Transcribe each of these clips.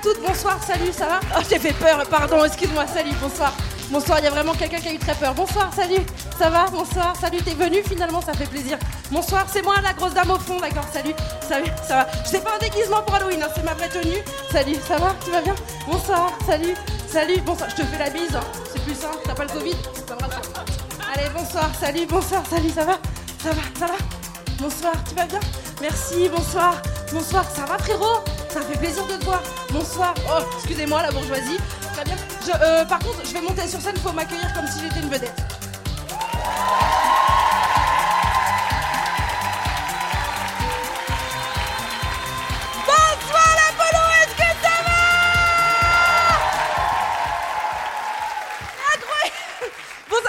à toutes. Bonsoir, salut, ça va Oh, j'ai fait peur, pardon, excuse-moi, salut, bonsoir. Bonsoir, il y a vraiment quelqu'un qui a eu très peur. Bonsoir, salut, ça va Bonsoir, salut, t'es venu finalement, ça fait plaisir. Bonsoir, c'est moi la grosse dame au fond, d'accord, salut, salut, ça va. Je sais pas un déguisement pour Halloween, hein, c'est ma vraie tenue. Salut, ça va Tu vas bien Bonsoir, salut, salut, bonsoir, je te fais la bise, hein. c'est plus simple, t'as pas le Covid. Allez, bonsoir, salut, bonsoir, salut, ça va Ça va, ça va Bonsoir, tu vas bien Merci, bonsoir, bonsoir, ça va frérot? Ça fait plaisir de te voir. Bonsoir. Oh, excusez-moi la bourgeoisie. Très bien. Je, euh, par contre, je vais monter sur scène, faut m'accueillir comme si j'étais une vedette.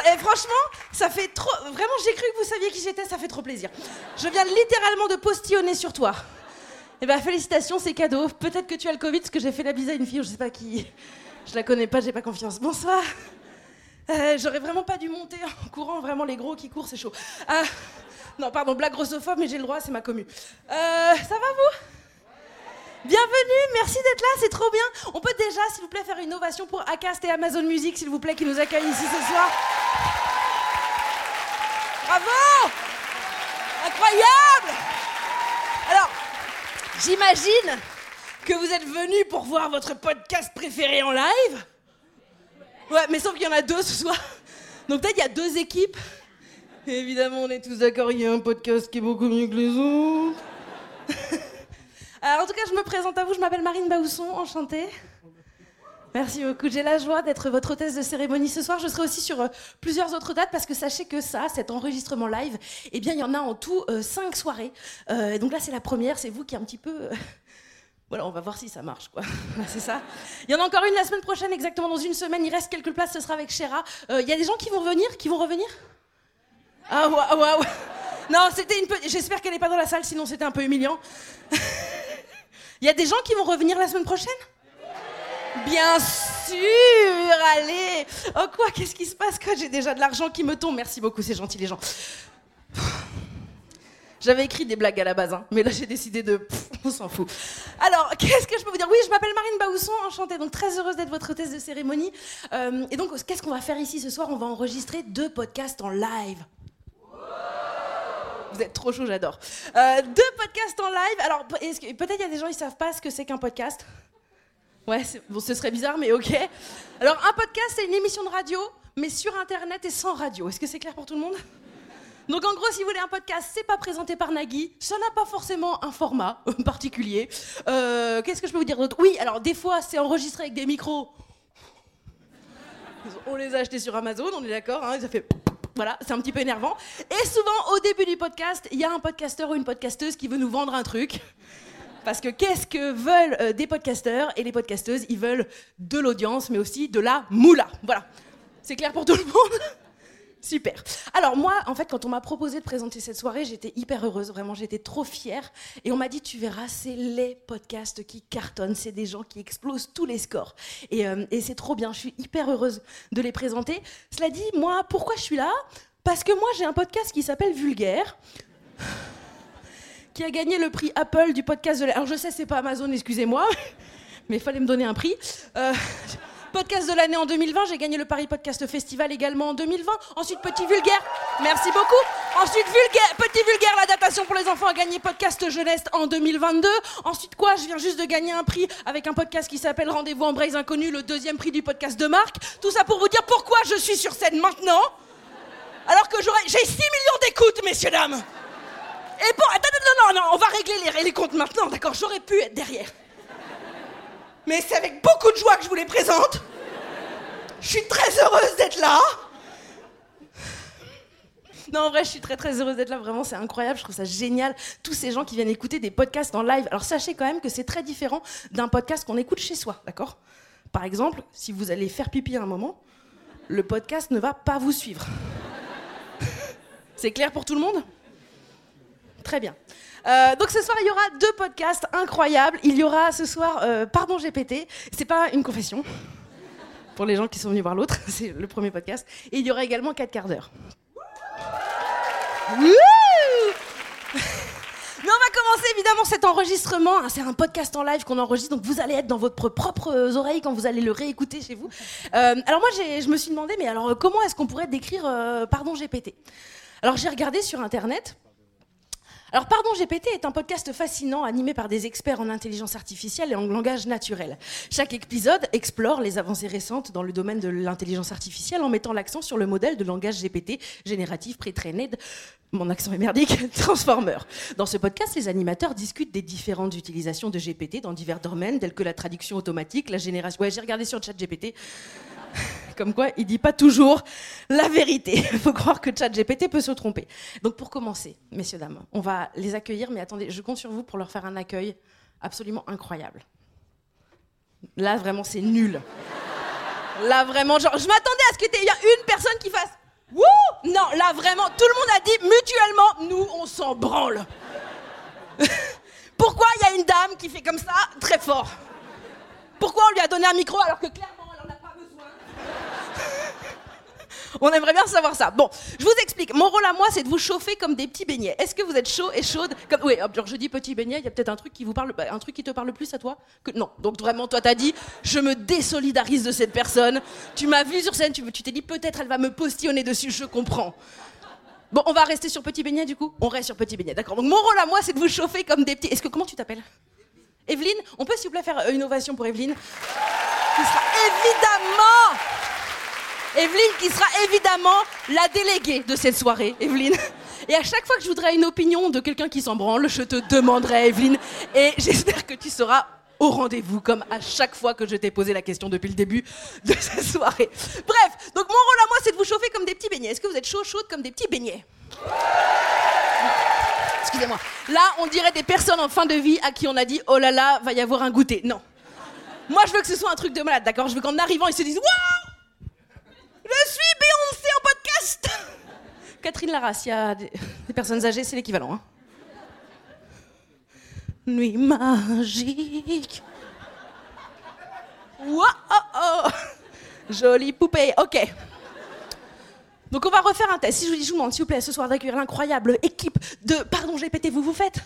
Et franchement, ça fait trop. Vraiment, j'ai cru que vous saviez qui j'étais, ça fait trop plaisir. Je viens littéralement de postillonner sur toi. Eh ben, félicitations, c'est cadeau. Peut-être que tu as le Covid, parce que j'ai fait la bise à une fille, je sais pas qui. Je la connais pas, j'ai pas confiance. Bonsoir. Euh, J'aurais vraiment pas dû monter en courant, vraiment les gros qui courent, c'est chaud. Ah, non, pardon, blague grossophobe, mais j'ai le droit, c'est ma commu. Euh, ça va vous? Bienvenue, merci d'être là, c'est trop bien. On peut déjà, s'il vous plaît, faire une ovation pour Acast et Amazon Music, s'il vous plaît, qui nous accueillent ici ce soir. Bravo Incroyable Alors, j'imagine que vous êtes venus pour voir votre podcast préféré en live. Ouais, mais sauf qu'il y en a deux ce soir. Donc peut-être il y a deux équipes. Évidemment, on est tous d'accord, il y a un podcast qui est beaucoup mieux que les autres. Alors, en tout cas, je me présente à vous, je m'appelle Marine Baousson, enchantée. Merci beaucoup. J'ai la joie d'être votre hôtesse de cérémonie ce soir. Je serai aussi sur euh, plusieurs autres dates parce que sachez que ça, cet enregistrement live, eh bien, il y en a en tout euh, cinq soirées. Euh, donc là, c'est la première. C'est vous qui est un petit peu. Voilà, on va voir si ça marche, quoi. c'est ça. Il y en a encore une la semaine prochaine, exactement dans une semaine. Il reste quelques places, ce sera avec Chéra. Il y a des gens qui vont venir, qui vont revenir? Ah, waouh, waouh. Non, c'était une petite. J'espère qu'elle n'est pas dans la salle, sinon c'était un peu humiliant. Il y a des gens qui vont revenir la semaine prochaine? Bien sûr, allez. Oh quoi, qu'est-ce qui se passe quand j'ai déjà de l'argent qui me tombe Merci beaucoup, c'est gentil les gens. J'avais écrit des blagues à la base, hein, mais là j'ai décidé de... On s'en fout. Alors, qu'est-ce que je peux vous dire? Oui, je m'appelle Marine Baousson, enchantée, donc très heureuse d'être votre hôtesse de cérémonie. Euh, et donc, qu'est-ce qu'on va faire ici ce soir? On va enregistrer deux podcasts en live. Vous êtes trop chaud, j'adore. Euh, deux podcasts en live. Alors, peut-être il y a des gens qui savent pas ce que c'est qu'un podcast? Ouais, bon, ce serait bizarre, mais ok. Alors, un podcast, c'est une émission de radio, mais sur Internet et sans radio. Est-ce que c'est clair pour tout le monde? Donc en gros, si vous voulez un podcast, c'est pas présenté par Nagui, ça n'a pas forcément un format particulier. Euh, Qu'est-ce que je peux vous dire d'autre? Oui, alors des fois, c'est enregistré avec des micros. On les a achetés sur Amazon, on est d'accord, hein, ça fait... Voilà, c'est un petit peu énervant. Et souvent, au début du podcast, il y a un podcasteur ou une podcasteuse qui veut nous vendre un truc. Parce que qu'est-ce que veulent euh, des podcasteurs et les podcasteuses? Ils veulent de l'audience, mais aussi de la moula. Voilà. C'est clair pour tout le monde? Super. Alors moi, en fait, quand on m'a proposé de présenter cette soirée, j'étais hyper heureuse, vraiment, j'étais trop fière. Et on m'a dit, tu verras, c'est les podcasts qui cartonnent, c'est des gens qui explosent tous les scores. Et, euh, et c'est trop bien, je suis hyper heureuse de les présenter. Cela dit, moi, pourquoi je suis là? Parce que moi, j'ai un podcast qui s'appelle Vulgaire qui a gagné le prix Apple du podcast de l'année. Alors je sais, c'est pas Amazon, excusez-moi, mais il fallait me donner un prix. Euh, Podcast de l'année en 2020, j'ai gagné le Paris Podcast Festival également en 2020. Ensuite, Petit Vulgaire, merci beaucoup. Ensuite, vulgaire, Petit Vulgaire, la datation pour les enfants a gagné Podcast Jeunesse en 2022. Ensuite, quoi Je viens juste de gagner un prix avec un podcast qui s'appelle Rendez-vous en Braise Inconnu, le deuxième prix du podcast de marque. Tout ça pour vous dire pourquoi je suis sur scène maintenant, alors que j'ai 6 millions d'écoutes, messieurs, dames. Et bon, attends, non, non, on va régler les, les comptes maintenant, d'accord J'aurais pu être derrière. Mais c'est avec beaucoup de joie que je vous les présente. Je suis très heureuse d'être là. Non, en vrai, je suis très très heureuse d'être là. Vraiment, c'est incroyable. Je trouve ça génial. Tous ces gens qui viennent écouter des podcasts en live. Alors, sachez quand même que c'est très différent d'un podcast qu'on écoute chez soi, d'accord? Par exemple, si vous allez faire pipi à un moment, le podcast ne va pas vous suivre. C'est clair pour tout le monde? Très bien. Euh, donc ce soir, il y aura deux podcasts incroyables. Il y aura ce soir euh, Pardon GPT. C'est pas une confession. Pour les gens qui sont venus voir l'autre, c'est le premier podcast. Et il y aura également 4 quarts d'heure. Mais on va commencer évidemment cet enregistrement. hein, C'est un podcast en live qu'on enregistre, donc vous allez être dans votre propres oreilles quand vous allez le réécouter chez vous. Euh, alors moi, j'ai- je me suis demandé, mais alors euh, comment est-ce qu'on pourrait décrire euh, Pardon GPT Alors j'ai regardé sur internet. Alors, Pardon GPT est un podcast fascinant animé par des experts en intelligence artificielle et en langage naturel. Chaque épisode explore les avancées récentes dans le domaine de l'intelligence artificielle en mettant l'accent sur le modèle de langage GPT génératif pré-trained, mon accent est merdique, Transformer. Dans ce podcast, les animateurs discutent des différentes utilisations de GPT dans divers domaines tels que la traduction automatique, la génération... Ouais, j'ai regardé sur ChatGPT. Comme quoi, il dit pas toujours la vérité. Il faut croire que ChatGPT peut se tromper. Donc pour commencer, messieurs, dames, on va les accueillir, mais attendez, je compte sur vous pour leur faire un accueil absolument incroyable. Là, vraiment, c'est nul. Là, vraiment, je m'attendais à ce qu'il y ait une personne qui fasse Non, là, vraiment, tout le monde a dit mutuellement, nous, on s'en branle. Pourquoi il y a une dame qui fait comme ça très fort? Pourquoi on lui a donné un micro alors que clairement, elle en a pas besoin on aimerait bien savoir ça. Bon, je vous explique. Mon rôle à moi, c'est de vous chauffer comme des petits beignets. Est-ce que vous êtes chaud et chaude comme... Oui, genre je dis petit beignet, il y a peut-être un truc qui vous parle, bah, un truc qui te parle plus à toi non. Donc vraiment, toi, t'as dit, je me désolidarise de cette personne. Tu m'as vu sur scène, tu tu t'es dit peut-être elle va me postillonner dessus. Je comprends. Bon, on va rester sur petit beignet du coup? On reste sur petit beignet, d'accord. Donc mon rôle à moi, c'est de vous chauffer comme des petits. Est-ce que comment tu t'appelles? Evelyne, on peut s'il vous plaît faire euh, une ovation pour Evelyne? Qui sera évidemment Evelyne qui sera évidemment la déléguée de cette soirée, Evelyne. Et à chaque fois que je voudrais une opinion de quelqu'un qui s'en branle, je te demanderai, Evelyne. Et j'espère que tu seras au rendez-vous, comme à chaque fois que je t'ai posé la question depuis le début de cette soirée. Bref, donc mon rôle à moi, c'est de vous chauffer comme des petits beignets. Est-ce que vous êtes chaud, chaude comme des petits beignets? Excusez-moi. Là, on dirait des personnes en fin de vie à qui on a dit oh là là, va y avoir un goûter. Non. Moi, je veux que ce soit un truc de malade, d'accord? Je veux qu'en arrivant, ils se disent waouh je suis Beyoncé en podcast Catherine Lara, s'il y a des, personnes âgées, c'est l'équivalent. Hein. Nuit magique. Wow, oh, oh. Jolie poupée, ok. Donc on va refaire un test. Si je vous dis, je vous demande, s'il vous plaît, ce soir d'accueillir l'incroyable équipe de Pardon GPT, vous vous faites?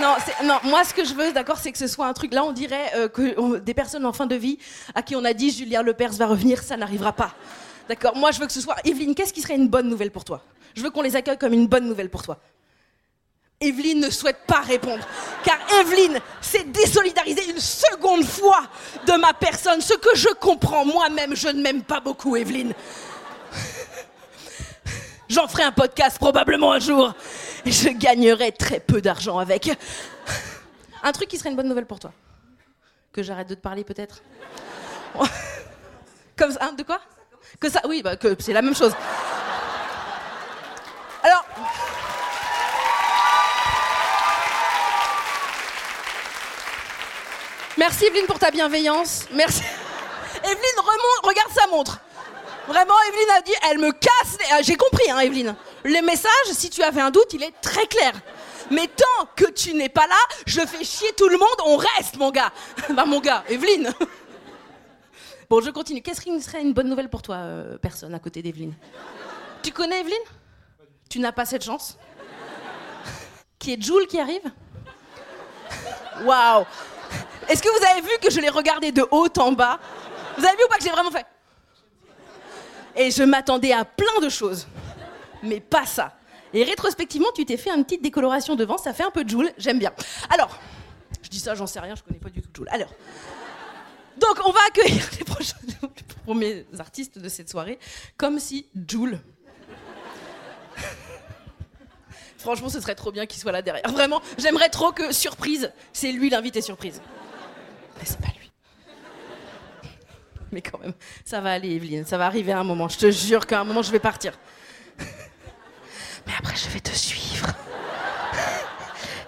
Non, moi ce que je veux, d'accord, c'est que ce soit un truc. Là, on dirait euh, que des personnes en fin de vie à qui on a dit Julien Lepers va revenir, ça n'arrivera pas. D'accord Moi, je veux que ce soit. Evelyne, qu'est-ce qui serait une bonne nouvelle pour toi? Je veux qu'on les accueille comme une bonne nouvelle pour toi. Evelyne ne souhaite pas répondre, car Evelyne s'est désolidarisée une seconde fois de ma personne, ce que je comprends moi-même, je ne m'aime pas beaucoup, Evelyne. J'en ferai un podcast probablement un jour. Je gagnerai très peu d'argent avec. Un truc qui serait une bonne nouvelle pour toi. Que j'arrête de te parler peut-être. Comme ça, hein, de quoi? Que ça, oui, bah, que c'est la même chose. Alors. Merci Evelyne pour ta bienveillance. Merci. Evelyne, remonte, regarde sa montre. Vraiment, Evelyne a dit, elle me casse. Ah, J'ai compris, hein, Evelyne. Le message, si tu avais un doute, il est très clair. Mais tant que tu n'es pas là, je fais chier tout le monde, on reste, mon gars. bah, mon gars, Evelyne. bon, je continue. Qu'est-ce qui serait une bonne nouvelle pour toi, euh, personne à côté d'Evelyne? Tu connais Evelyne? Tu n'as pas cette chance? Qui est Jules qui arrive? Waouh Est-ce que vous avez vu que je l'ai regardé de haut en bas? Vous avez vu ou pas que j'ai vraiment fait? Et je m'attendais à plein de choses. Mais pas ça. Et rétrospectivement, tu t'es fait une petite décoloration devant, ça fait un peu de Joule, j'aime bien. Alors, je dis ça, j'en sais rien, je connais pas du tout Joule. Alors, donc on va accueillir les prochains les premiers artistes de cette soirée, comme si Joule. Franchement, ce serait trop bien qu'il soit là derrière. Vraiment, j'aimerais trop que surprise, c'est lui l'invité surprise. Mais c'est pas lui. Mais quand même, ça va aller, Evelyne, ça va arriver à un moment. Je te jure qu'à un moment, je vais partir. Mais après, je vais te suivre.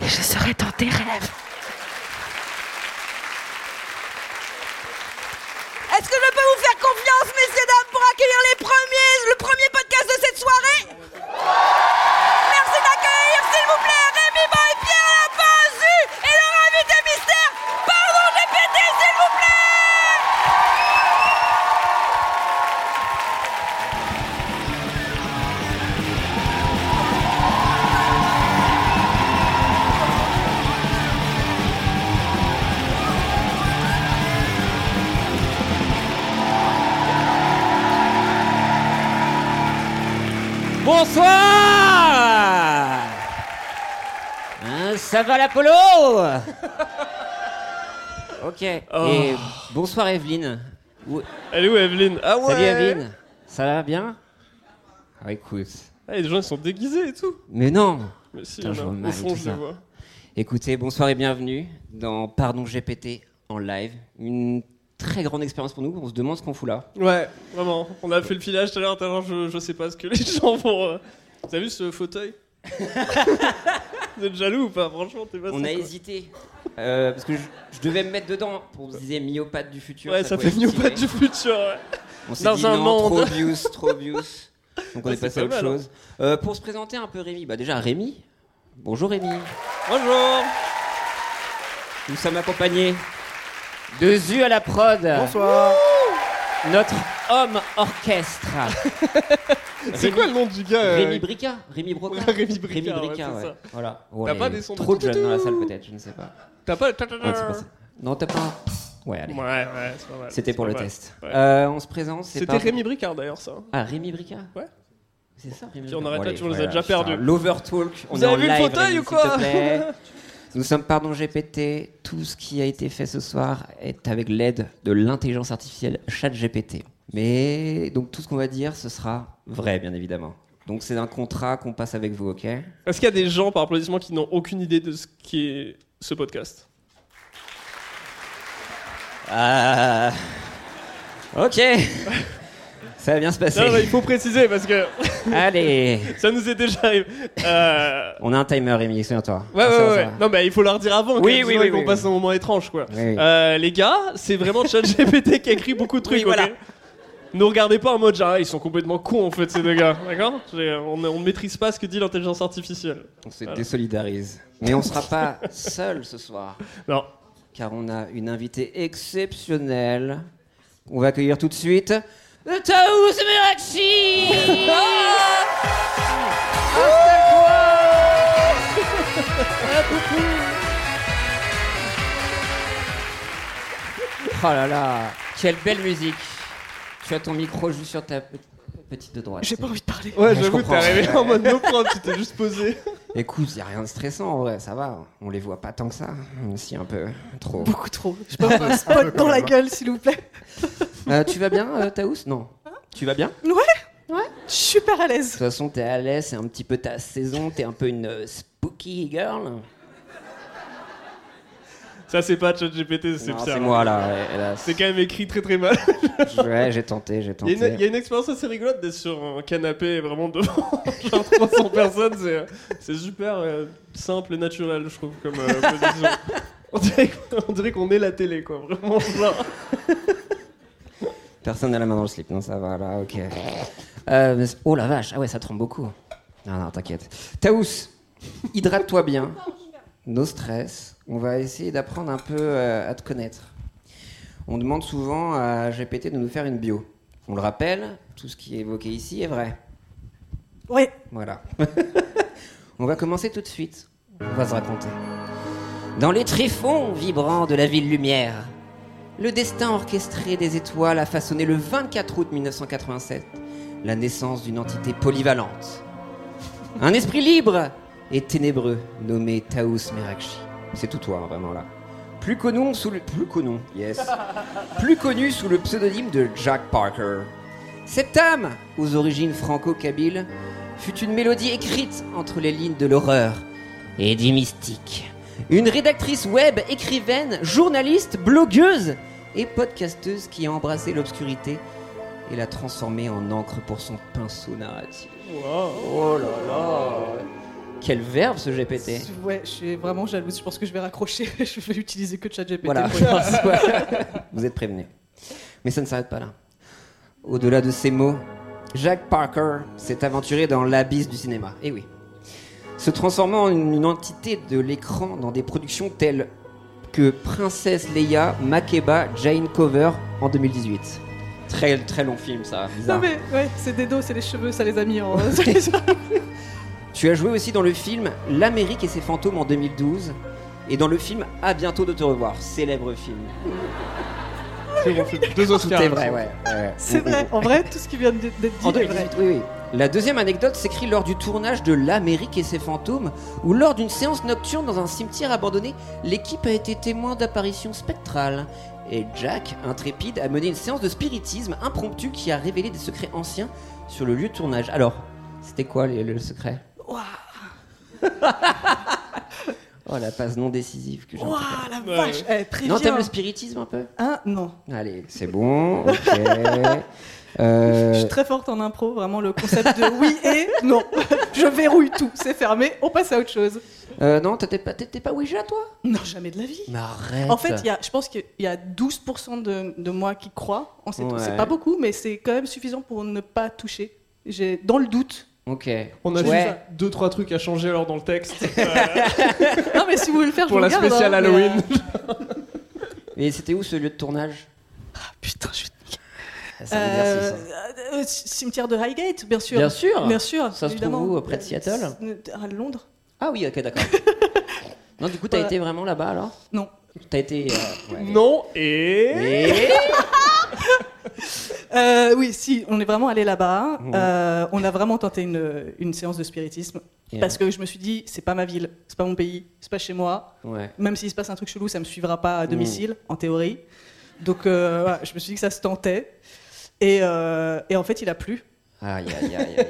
Et je serai dans tes rêves. Est-ce que je peux vous faire confiance, messieurs, dames, pour accueillir le premier podcast de cette soirée? Bonsoir Hein, Ça va l'Apollo Ok. Et bonsoir Evelyne. Où- Elle est où Evelyne? Ah ouais Salut Evelyne. Ça va bien? Ah écoute. Ah, les gens ils sont déguisés et tout. Mais non Mais si, Putain, je vois mal fond tout je ça. les vois. Écoutez, bonsoir et bienvenue dans Pardon GPT en live. Une très grande expérience pour nous. On se demande ce qu'on fout là. Ouais, vraiment. On a fait le filage tout à l'heure, tout à l'heure, je, je sais pas ce que les gens vont. euh. T'as vu ce fauteuil Vous êtes jaloux ou pas Franchement, t'es pas On a hésité. Euh, parce que je, je devais me mettre dedans pour se dire myopathe du futur. Ouais, ça, fait stylé. du futur, ouais. On s'est Dans dit un non, monde. trop obvious, trop obvious. Donc on Ah, est c'est passé à autre mal, hein. chose. Euh, pour se présenter un peu Rémi, bah déjà Rémi. Bonjour Rémi. Bonjour Nous sommes accompagnés de Zu à la prod. Bonsoir Notre homme orchestre. C'est quoi le nom du gars euh, Rémi Brica Rémi Broca Rémi Brica, Rémi ouais, Brica, c'est ouais. ça. Voilà. T'as pas des sons de Trop de jeunes dans la salle peut-être, je ne sais pas. T'as pas. Ouais, c'est pas ça. Non, t'as pas. Ouais, allez. Ouais, ouais, c'est pas mal. C'était c'est pour pas le mal. test. Ouais. Euh, on se présente. c'est C'était pas- Rémi Bricard d'ailleurs, ça. Ah, Rémi Brica Ouais. C'est ça, Rémi Puis on Bricard. arrête là, allez, tu nous as déjà putain, perdu. L'overtalk. On Vous est avez vu le live, fauteuil Rémi, ou s'il quoi te plaît. Nous sommes Pardon GPT. Tout ce qui a été fait ce soir est avec l'aide de l'intelligence artificielle ChatGPT. Mais donc tout ce qu'on va dire, ce sera vrai, bien évidemment. Donc c'est un contrat qu'on passe avec vous, ok? Est-ce qu'il y a des gens par applaudissement qui n'ont aucune idée de ce qui est ce podcast? Ah. Ok. Ça va bien se passer. Non, mais il faut préciser parce que Allez. ça nous est déjà arrivé. Euh, On a un timer, Rémi, souviens-toi. Ouais, Ah, ouais, va, ouais. Non, mais il faut leur dire avant. Oui, oui, oui, ils oui. un moment étrange, quoi. Oui. Euh, les gars, c'est vraiment ChatGPT qui a écrit beaucoup de trucs. Voilà. ok ne regardez pas en mode genre, ah, ils sont complètement cons en fait ces deux gars, d'accord on, ne maîtrise pas ce que dit l'intelligence artificielle. On se Voilà. désolidarise. Mais on sera pas seul ce soir, Non. car on a une invitée exceptionnelle. On va accueillir tout de suite. Taous Merachi Oh là là, quelle belle musique. Tu as ton micro juste sur ta pe- petite de droite. J'ai pas envie de parler. Ouais, je j'avoue, t'es comprends. arrivé en mode no prod, tu t'es juste posé. Écoute, y a rien de stressant en vrai, ça va. On les voit pas tant que ça, même si un peu trop. Beaucoup trop. Je peux un spot dans la gueule, s'il vous plaît. Euh, tu vas bien, euh, Taous? Non. Tu vas bien? De Ouais, ouais. Super à l'aise. toute façon, t'es à l'aise, c'est un petit peu ta saison, t'es un peu une euh, spooky girl. Ça, c'est pas ChatGPT, c'est Non, Pierre. c'est moi là, ouais, hélas. C'est quand même écrit très très mal. Ouais, j'ai tenté, j'ai Il y, a tenté. une, il y a une expérience assez rigolote d'être sur un canapé vraiment devant genre 300 personnes. C'est, c'est super euh, simple et naturel, je trouve, comme euh, position. On dirait, qu'on- on dirait qu'on est la télé, quoi. Vraiment, genre. Personne n'a la main dans le slip, non, ça va là, ok. Euh, oh la vache, ah ouais, ça tremble beaucoup. Non, non, t'inquiète. Taous, hydrate-toi bien. No stress. On va essayer d'apprendre un peu euh, à te connaître. On demande souvent à GPT de nous faire une bio. On le rappelle, tout ce qui est évoqué ici est vrai. Ouais. Voilà. on va commencer tout de suite. On va se raconter. Dans les tréfonds vibrants de la ville lumière, le destin orchestré des étoiles a façonné le 24 août 1987 la naissance d'une entité polyvalente. Un esprit libre et ténébreux nommé Taous Merakchi. C'est tout toi, hein, vraiment là. Plus connu sous le plus connu, yes. Plus connu sous le pseudonyme de Jack Parker. Cette âme, aux origines franco-kabyles, fut une mélodie écrite entre les lignes de l'horreur et du mystique. Une rédactrice web, écrivaine, journaliste, blogueuse et podcasteuse qui a embrassé l'obscurité et l'a transformée en encre pour son pinceau narratif. Oh là là Quel verbe ce GPT Ouais, je suis vraiment jalouse. Je pense que je vais raccrocher. je vais utiliser que ChatGPT. Voilà. Vous êtes prévenus. Mais ça ne s'arrête pas là. Au-delà de ces mots, Jack Parker s'est aventuré dans l'abysse du cinéma. Eh oui. Se transformant en une entité de l'écran dans des productions telles que Princesse Leia, Makeba, Jane Cover en 2018. Très très long film ça, Non mais ouais, c'est des dos, c'est les cheveux, ça les a mis en. Tu as joué aussi dans le film L'Amérique et ses fantômes en 2012 et dans le film À bientôt de te revoir, célèbre film. Deux Oscars. est vrai, ouais. ouais. C'est vrai, en vrai, tout ce qui vient d'être dit En est vrai. 2018, oui, oui. La deuxième anecdote s'écrit lors du tournage de L'Amérique et ses fantômes, où lors d'une séance nocturne dans un cimetière abandonné, l'équipe a été témoin d'apparitions spectrales. Et Jack, intrépide, a mené une séance de spiritisme impromptue qui a révélé des secrets anciens sur le lieu de tournage. Alors, c'était quoi le, le secret Oh, la passe non décisive que j'ai. Waouh, la vache Eh, très Non, t'aimes le spiritisme un peu? Hein? Non. Allez, c'est bon, ok. Euh, Je suis très forte en impro, vraiment le concept de oui et non. Je verrouille tout, c'est fermé, on passe à autre chose. euh, non, t'étais pas, t'étais pas Ouija, toi? Non, jamais de la vie. Mais arrête En fait, il y a, je pense qu'il y a 12% de, de moi qui croient en ces. Ouais. C'est pas beaucoup, mais c'est quand même suffisant pour ne pas toucher. J'ai dans le doute. Ok. On a Ouais. juste deux trois trucs à changer alors dans le texte. Non, mais si vous voulez le faire, je Pour la spéciale hein, mais, Halloween. euh, Et c'était où ce lieu de tournage? Putain, je suis. Euh, euh, cimetière de Highgate, bien sûr. Bien sûr. Bien sûr. Ça se trouve où, près de Seattle Euh, À Londres Ah oui, ok, d'accord. non, du coup, t'as Voilà. été vraiment là-bas alors? Non. T'as été. euh, ouais. Non et. Et... Euh, oui, si, on est vraiment allé là-bas. Euh, on a vraiment tenté une, une séance de spiritisme. Parce que je me suis dit, c'est pas ma ville, c'est pas mon pays, c'est pas chez moi. Ouais. Même s'il se passe un truc chelou, ça me suivra pas à Mhm. domicile, en théorie. Donc euh, je me suis dit que ça se tentait. Et, euh, et en fait, il a plu. Aïe, aïe, aïe, aïe.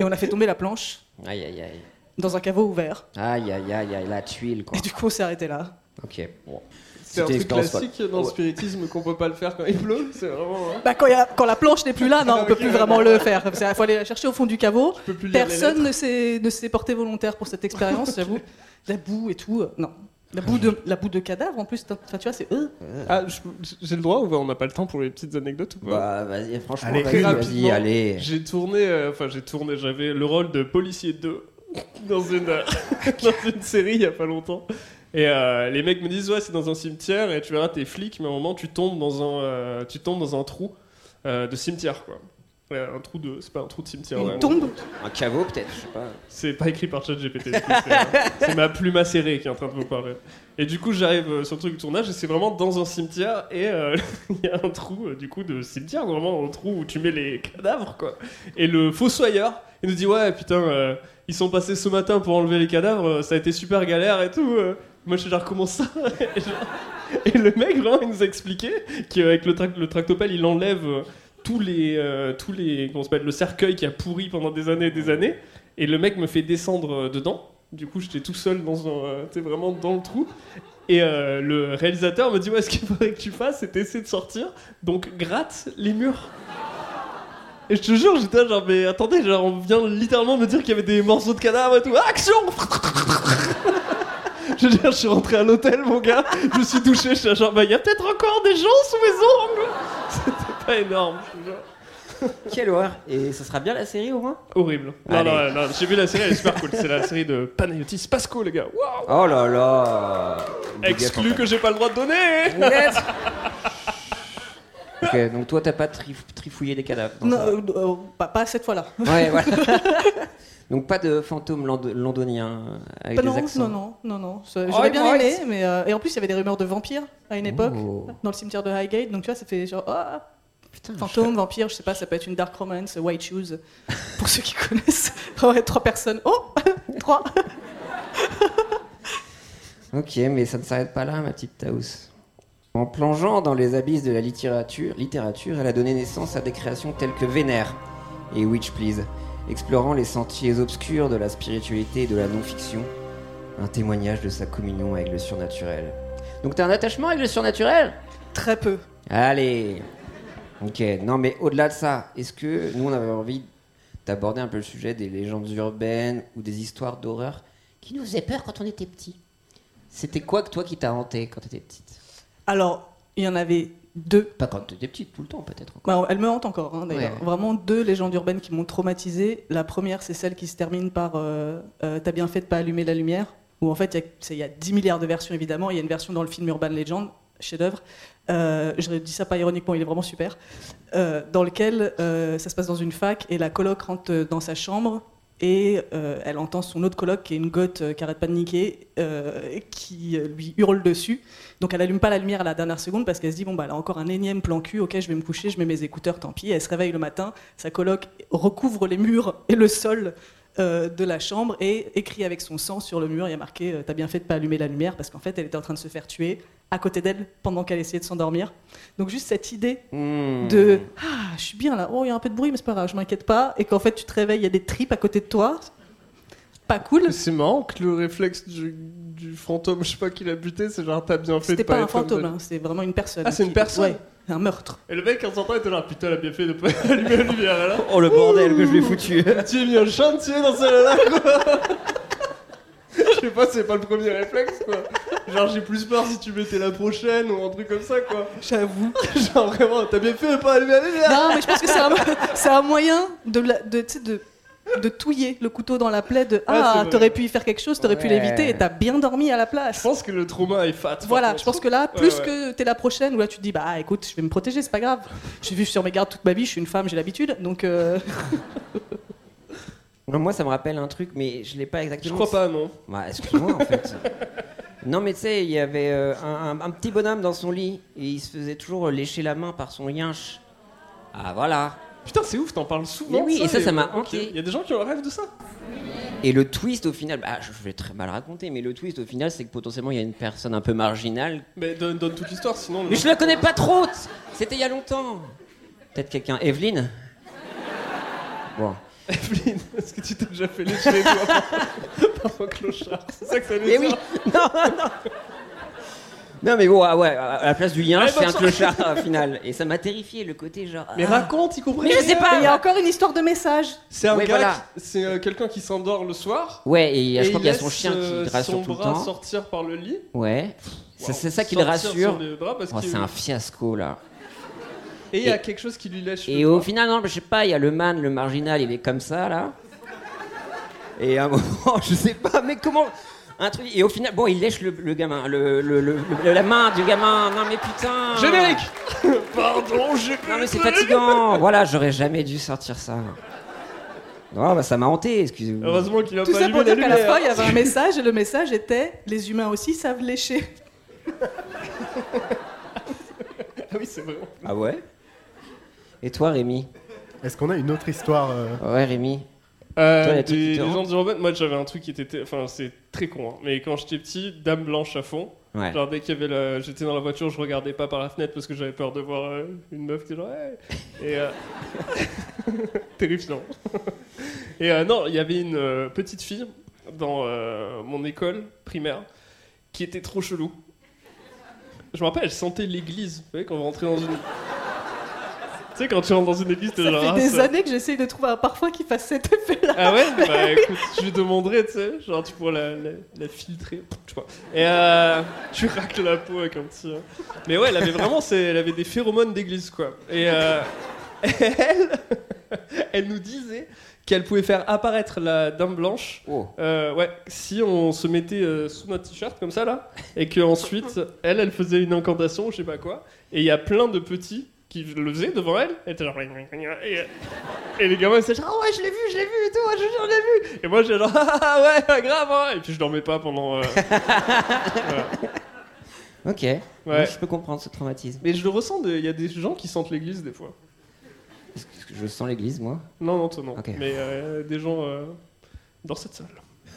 Et on a fait tomber la planche Aïe, aïe, aïe. dans un caveau ouvert. Aïe, aïe, aïe, aïe, la tuile, quoi. Et du coup, on s'est arrêté là. Ok, bon. C'est un truc classique dans le spiritisme qu'on peut pas le faire quand il pleut. C'est vraiment. hein. Bah, quand, il y a- quand la planche n'est plus là, non, on peut plus vraiment le faire. Il faut aller la chercher au fond du caveau. Personne lettres. ne s'est ne s'est porté volontaire pour cette expérience, j'avoue. La boue et tout, euh, non. La boue de, la boue de cadavre en plus, enfin, tu vois, c'est eux. Ah, j'ai le droit ou on n'a pas le temps pour les petites anecdotes ou pas? Bah, vas-y, franchement, Allez, vas-y, allez. J'ai tourné, euh, enfin j'ai tourné, j'avais le rôle de policier 2 dans une, euh, dans une série il y a pas longtemps. Et euh, les mecs me disent ouais c'est dans un cimetière et tu verras t'es flic mais à un moment tu tombes dans un, euh, tu tombes dans un trou euh, de cimetière quoi. Ouais, un trou de, c'est pas un trou de cimetière. Une vraiment. tombe. Un caveau, peut-être, je sais pas. C'est pas écrit par ChatGPT. coup, c'est, euh, ma plume acérée qui est en train de vous parler. Et du coup, j'arrive euh, sur le truc du tournage et c'est vraiment dans un cimetière et euh, il y a un trou euh, du coup de cimetière, vraiment un trou où tu mets les cadavres quoi. Et le fossoyeur, il nous dit ouais putain, euh, ils sont passés ce matin pour enlever les cadavres, ça a été super galère et tout. euh. Moi je suis genre comment ça? Et, genre- et le mec vraiment il nous a expliqué qu'avec le, trac- le tractopelle il enlève euh, tous les euh, tous les comment s'appelle, le cercueil qui a pourri pendant des années et des années et le mec me fait descendre euh, dedans. Du coup, j'étais tout seul dans un, euh, vraiment dans le trou. Et euh, le réalisateur me dit ouais, ce qu'il faudrait que tu fasses, c'est essayer de sortir. Donc gratte les murs. Et je te jure, j'étais genre mais attendez, genre on vient littéralement me dire qu'il y avait des morceaux de cadavres et tout. Action Je veux dire, je suis rentré à l'hôtel, mon gars. Je me suis douché, je suis genre bah il y a peut-être encore des gens sous mes ongles. Pas énorme. je te jure. Quelle horreur. Et ça sera bien la série au moins Horrible. Non, Allez. non, non, j'ai vu la série, elle est super cool. C'est la série de Panayotis Pasco, les gars. Waouh Oh là là. Exclu que j'ai pas le droit de donner Ok, donc toi, t'as pas trif- trifouillé des cadavres dans Non, ça? euh, euh, pas, pas cette fois-là. Ouais, voilà. donc pas de fantôme lond- londonien avec Pas- des non, accents. non, non, non, non. Ça- J'aurais bien aimé, mais euh, et en plus il y avait des rumeurs de vampires à une époque Oh. dans le cimetière de Highgate, donc tu vois, ça fait genre ah, Putain, fantôme, vampire, je sais pas, ça peut être une dark romance, white shoes, pour ceux qui connaissent. Ouais, trois personnes. Oh, trois. Ok, mais ça ne s'arrête pas là, ma petite Taous. En plongeant dans les abysses de la littérature, littérature, elle a donné naissance à des créations telles que Vénère et Witch Please, explorant les sentiers obscurs de la spiritualité et de la non-fiction, un témoignage de sa communion avec le surnaturel. Donc t'as un attachement avec le surnaturel? Très peu. Allez Ok, non mais au-delà de ça, est-ce que nous on avait envie d'aborder un peu le sujet des légendes urbaines ou des histoires d'horreur qui nous faisaient peur quand on était petit? C'était quoi que toi qui t'a hanté quand t'étais petite? Alors, il y en avait deux. Pas quand t'étais petite, tout le temps peut-être. Bah, elle me hante encore, hein, d'ailleurs. Ouais. Vraiment deux légendes urbaines qui m'ont traumatisé. La première, c'est celle qui se termine par euh, euh, T'as bien fait de pas allumer la lumière. Où en fait, il y a- c'est- il y, a 10 milliards de versions évidemment. Il y a une version dans le film Urban Legend, chef-d'œuvre. Euh, je dis ça pas ironiquement, il est vraiment super. Euh, dans lequel euh, ça se passe dans une fac et la coloc rentre euh, dans sa chambre et elle entend son autre coloc qui est une goth qui arrête pas de niquer, qui lui hurle dessus. Donc elle allume pas la lumière à la dernière seconde parce qu'elle se dit bon bah elle a encore un énième plan cul, ok je vais me coucher, je mets mes écouteurs, tant pis. Elle se réveille le matin, sa coloc recouvre les murs et le sol de la chambre et écrit avec son sang sur le mur, il y a marqué t'as bien fait de pas allumer la lumière parce qu'en fait elle était en train de se faire tuer à côté d'elle pendant qu'elle essayait de s'endormir. Donc juste cette idée Hmm. de ah je suis bien là, oh il y a un peu de bruit mais c'est pas grave, je m'inquiète pas et qu'en fait tu te réveilles, il y a des tripes à côté de toi. Pas cool. C'est marrant que le réflexe du, du fantôme, je sais pas qui l'a buté, c'est genre t'as bien fait de C'était pas un fantôme, hein, c'est vraiment une personne. Ah, c'est une qui- personne Ouais, un meurtre. Et le mec en s'entend était genre putain, elle a bien fait de pas allumer la lumière là. Oh le bordel que je lui ai foutu Tu as mis un chantier dans celle-là quoi Je sais pas, c'est pas le premier réflexe quoi. Genre j'ai plus peur si tu mettais la prochaine ou un truc comme ça quoi. J'avoue. Genre vraiment, t'as bien fait de pas la lumière Non, mais je pense que c'est un, c'est un moyen de, la- de, de, de touiller le couteau dans la plaie de Ah, t'aurais pu y faire quelque chose, t'aurais pu l'éviter et t'as bien dormi à la Je place. pense que le trauma est fat. Voilà, je pense que là, plus ouais. que t'es la prochaine, où là tu te dis Bah écoute, je vais me protéger, c'est pas grave. J'ai vu sur mes gardes toute ma vie, je suis une femme, j'ai l'habitude, donc. euh, Moi ça me rappelle un truc mais je l'ai pas Je exactement. crois pas, non. Bah, excuse-moi en fait. Non mais tu sais, il y avait euh, un, un- un petit bonhomme dans son lit et il se faisait toujours lécher la main par son yinche. Ah voilà. Putain, c'est ouf, t'en parles souvent. Mais oui, de et ça, ça m'a hanté. Il y a des gens qui ont rêve de ça. Et le twist au final, bah, je vais très mal raconter, mais le twist au final c'est que potentiellement il y a une personne un peu marginale. Mais donne, donne toute l'histoire, sinon. Mais je la connais pas trop C'était il y a longtemps Peut-être quelqu'un. Evelyne? Bon. Evelyne, est-ce que tu t'es déjà fait lécher les doigts par, par un clochard? C'est ça que ça veut Mais dire oui Non, non Non mais bon, ah ouais, à la place du lien, Ouais, c'est un clochard au final. Et ça m'a terrifié le côté genre. Mais ah. raconte, y compris. Mais je sais pas Il y a encore une histoire de message. C'est un Ouais, gars, voilà. qui- c'est euh, quelqu'un qui s'endort le soir. Ouais, et, et je crois il qu'il y a son chien euh, qui rassure son tout le bras temps. sortir par le lit. Ouais. C'est Wow. c'est ça qui le rassure. bras Oh, c'est un fiasco là. Et il y a quelque chose qui lui lèche. Et le au final, non, je sais pas, il y a le man, le marginal, il est comme ça là. Et à un moment, je sais pas, mais comment. Un truc. Et au final, bon, il lèche le, le gamin, le, le- le- le- la main du gamin. Non mais putain. Générique Pardon, j'ai Non mais c'est fatigant. Voilà, j'aurais jamais dû sortir ça. Oh bah ça m'a hanté, excusez-moi. Heureusement qu'il a Tout pas ça allumé pour la dire qu'à la lumière. fin, il y avait un message et le message était Les humains aussi savent lécher. Ah oui, c'est vrai. Ah ouais? Et toi, Rémi Est-ce qu'on a une autre histoire euh, Ouais, Rémi. Euh, Toi, des te légendes urbaines, moi j'avais un truc qui était. Enfin, c'est très con, hein. mais quand j'étais petit, Dame Blanche à fond. Ouais. Genre, dès qu'il y avait la... J'étais dans la voiture, je regardais pas par la fenêtre parce que j'avais peur de voir euh, une meuf qui était genre. Hey Et. euh, Terrifiant. Et euh, non, il y avait une euh, petite fille dans euh, mon école primaire qui était trop chelou. Je me rappelle, elle sentait l'église. Vous voyez, quand vous rentrez dans une. Tu sais, quand tu rentres dans une église, t'es Ça genre. fait ah, des ça- années que j'essaye de trouver un parfum qui fasse cet effet-là. ah ouais? Bah écoute, je lui demanderai, tu sais, genre tu pourras la, la, la filtrer, je sais pas. Et euh, tu racles la peau avec un petit... euh. Mais ouais, elle avait vraiment, c'est- elle avait des phéromones d'église, quoi. Et euh, elle, elle nous disait qu'elle pouvait faire apparaître la dame blanche, Oh. euh, ouais, si on se mettait euh, sous notre t-shirt comme ça, là, et qu'ensuite, elle, elle faisait une incantation, je sais pas quoi, et il y a plein de petits qui le faisait devant elle. Elle était genre. Et, et les gamins, ils étaient genre, ah ouais, je l'ai vu, je l'ai vu et tout, ouais, je j'en ai vu. Et moi, j'étais genre, ah ouais, grave, hein. Et puis je dormais pas pendant. euh, voilà. Ok. Moi, je peux comprendre ce traumatisme. Mais je le ressens, de- il y a des gens qui sentent l'église des fois. Parce que Je sens l'église, moi? Non, non, toi non. Ok. Mais euh, des gens euh, dans cette salle.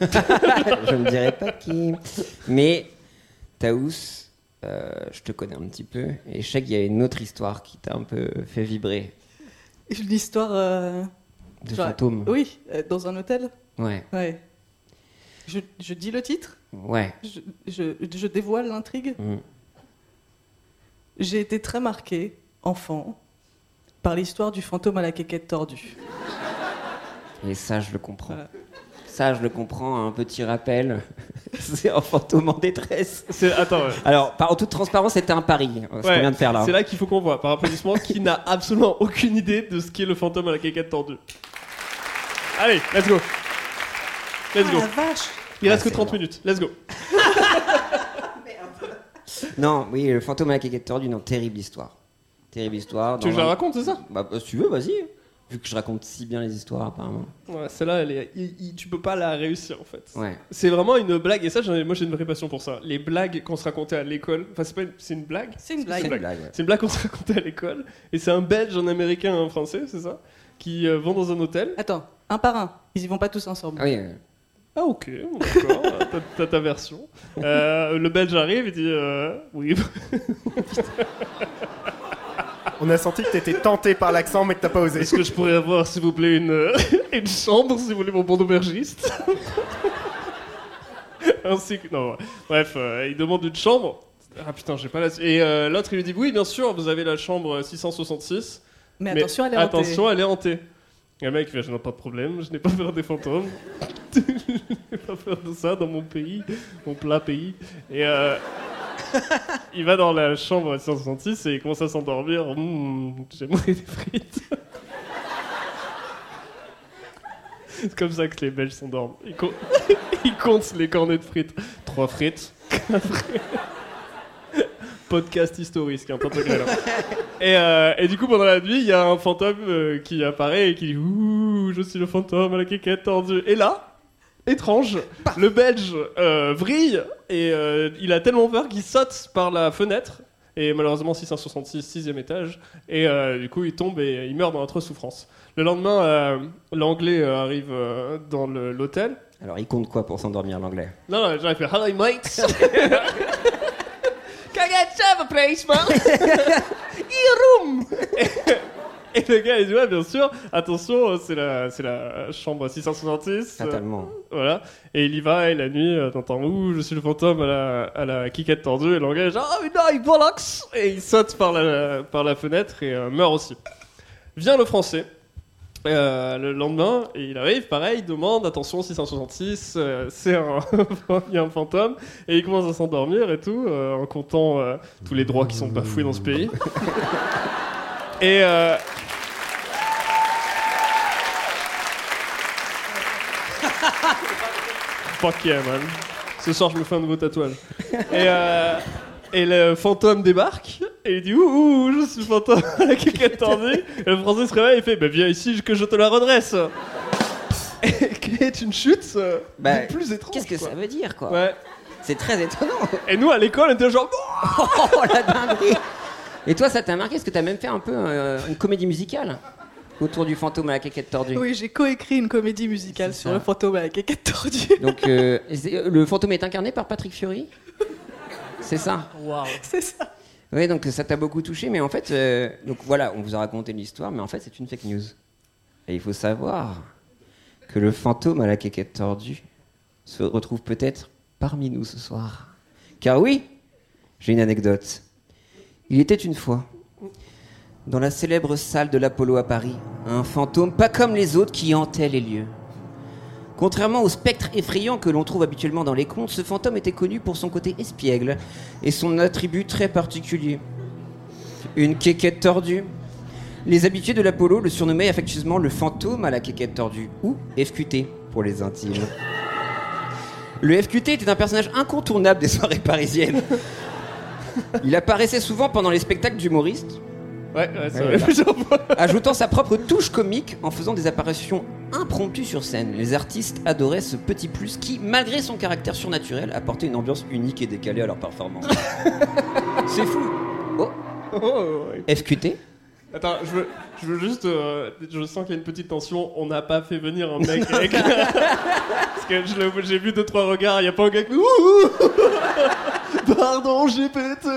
je ne dirais pas qui. Mais Taous, euh, je te connais un petit peu. Et je sais qu'il y a une autre histoire qui t'a un peu fait vibrer. Une histoire. euh, De genre- fantôme. Oui, euh, dans un hôtel Ouais. Ouais. Je, je dis le titre Ouais. je, je- je dévoile l'intrigue Mm. J'ai été très marqué, enfant, par l'histoire du fantôme à la quéquette tordue. Et ça, je le comprends. Voilà. Ça, je le comprends. Un petit rappel. C'est un fantôme en détresse. Attends, ouais. Alors, par, en toute transparence, c'était un pari, ce qu'on vient de faire là. C'est là qu'il faut qu'on voit, par applaudissement, qui n'a absolument aucune idée de ce qu'est le fantôme à la quéquette tordue. Allez, let's go. Let's go. vache Il Ah, reste que c'est 30 énorme. minutes. Let's go. Non, oui, le fantôme à la quéquette tordue, non, terrible histoire. Terrible histoire. Tu veux que je la raconte, c'est ça? Bah, bah, si tu veux, vas-y. Vu que je raconte si bien les histoires, apparemment. Ouais, celle-là, elle est... il- il- tu peux pas la réussir en fait. Ouais. C'est vraiment une blague, et ça, moi j'ai une vraie passion pour ça. Les blagues qu'on se racontait à l'école, enfin, c'est pas une... c'est une blague? C'est une C'est blague. une blague. ouais. C'est une blague qu'on se racontait à l'école, et c'est un belge, un américain, un français, c'est ça Qui euh, vont dans un hôtel. Attends, un par un. Ils y vont pas tous ensemble. Ah oui, Ah, ok, d'accord, t'as- t'as ta version. Euh, le belge arrive et dit euh, Oui, On a senti que t'étais tenté par l'accent, mais que t'as pas osé. est-ce que je pourrais avoir, s'il vous plaît, une, euh, une chambre, si vous voulez, mon bon aubergiste? Ainsi que. Non, bref, euh, il demande une chambre. Ah putain, j'ai pas la. Et euh, l'autre, il lui dit Oui, bien sûr, vous avez la chambre 666. Mais, Mais attention, elle est hantée. attention, elle est hantée. Et le mec, il fait Je n'ai pas de problème, je n'ai pas peur des fantômes. je n'ai pas peur de ça dans mon pays, mon plat pays. Et euh, il va dans la chambre 666 et il commence à s'endormir. Hum, J'aimerais des frites. C'est comme ça que les Belges s'endorment. Ils, co- comptent les cornets de frites. Trois frites. Podcast historique, un. Et, euh, et du coup, pendant la nuit, il y a un fantôme euh, qui apparaît et qui dit Ouh, je suis le fantôme à la quéquette tordue. Et là, étrange, le Belge euh, vrille et euh, il a tellement peur qu'il saute par la fenêtre. Et malheureusement, 666, 6 étage. Et euh, du coup, il tombe et il meurt dans atroce souffrance. Le lendemain, l'anglais arrive dans l'hôtel. Alors, il compte quoi pour s'endormir l'anglais? Non, non, j'aurais fait Hello, mate. Can I have a place, man? Your room. Et le gars, il dit Ouais, bien sûr, attention, c'est la, c'est la chambre 666. euh, Fatalement. voilà. Et il y va, et la nuit, euh, t'entends Ouh, je suis le fantôme à la, à la quiquette tordue. Et genre Ah, mais non, il bollocks Et il saute par la, par la fenêtre et euh, meurt aussi. Vient le français. euh, le lendemain, et il arrive, pareil, il demande attention 666, euh, c'est un, il y a un fantôme, et il commence à s'endormir et tout, euh, en comptant euh, tous les droits qui sont bafoués dans ce pays. et Fuck yeah, man. Ce soir, je me fais un nouveau tatouage. Et, euh, et le fantôme débarque, et il dit Ouh, ouh, je suis fantôme à la. Et le français se réveille et fait Bah, viens ici que je te la redresse. Et qui est une chute euh, Bah, plus étrange. Qu'est-ce que quoi. ça veut dire, quoi Ouais. C'est très étonnant. Et nous, à l'école, on était genre oh, la dinguerie Et toi, ça t'a marqué? Est-ce que t'as même fait un peu euh, une comédie musicale? Autour du fantôme à la quéquette tordue Oui, j'ai coécrit une comédie musicale sur ça. le fantôme à la quéquette tordue. Donc, euh, euh, le fantôme est incarné par Patrick Fury C'est ça? C'est ça. Oui, donc ça t'a beaucoup touché, mais en fait, euh, donc voilà, on vous a raconté l'histoire, mais en fait, c'est une fake news. Et il faut savoir que le fantôme à la quéquette tordue se retrouve peut-être parmi nous ce soir. Car oui, j'ai une anecdote. Il était une fois, dans la célèbre salle de l'Apollo à Paris, un fantôme pas comme les autres qui hantait les lieux. Contrairement au spectre effrayant que l'on trouve habituellement dans les contes, ce fantôme était connu pour son côté espiègle et son attribut très particulier. Une quéquette tordue. Les habitués de l'Apollo le surnommaient affectueusement le fantôme à la quéquette tordue, ou FQT pour les intimes. Le FQT était un personnage incontournable des soirées parisiennes. Il apparaissait souvent pendant les spectacles d'humoristes, Ouais, plusieurs fois. Ajoutant sa propre touche comique en faisant des apparitions impromptues sur scène. Les artistes adoraient ce petit plus qui, malgré son caractère surnaturel, apportait une ambiance unique et décalée à leur performance. C'est fou. Oh, Oh, ouais. FQT Attends, je veux, je veux juste. euh, je sens qu'il y a une petite tension. On n'a pas fait venir un mec avec. Parce que j'ai vu deux trois regards. Il y a pas un gars qui. Ouh, ouh. Pardon, j'ai pété.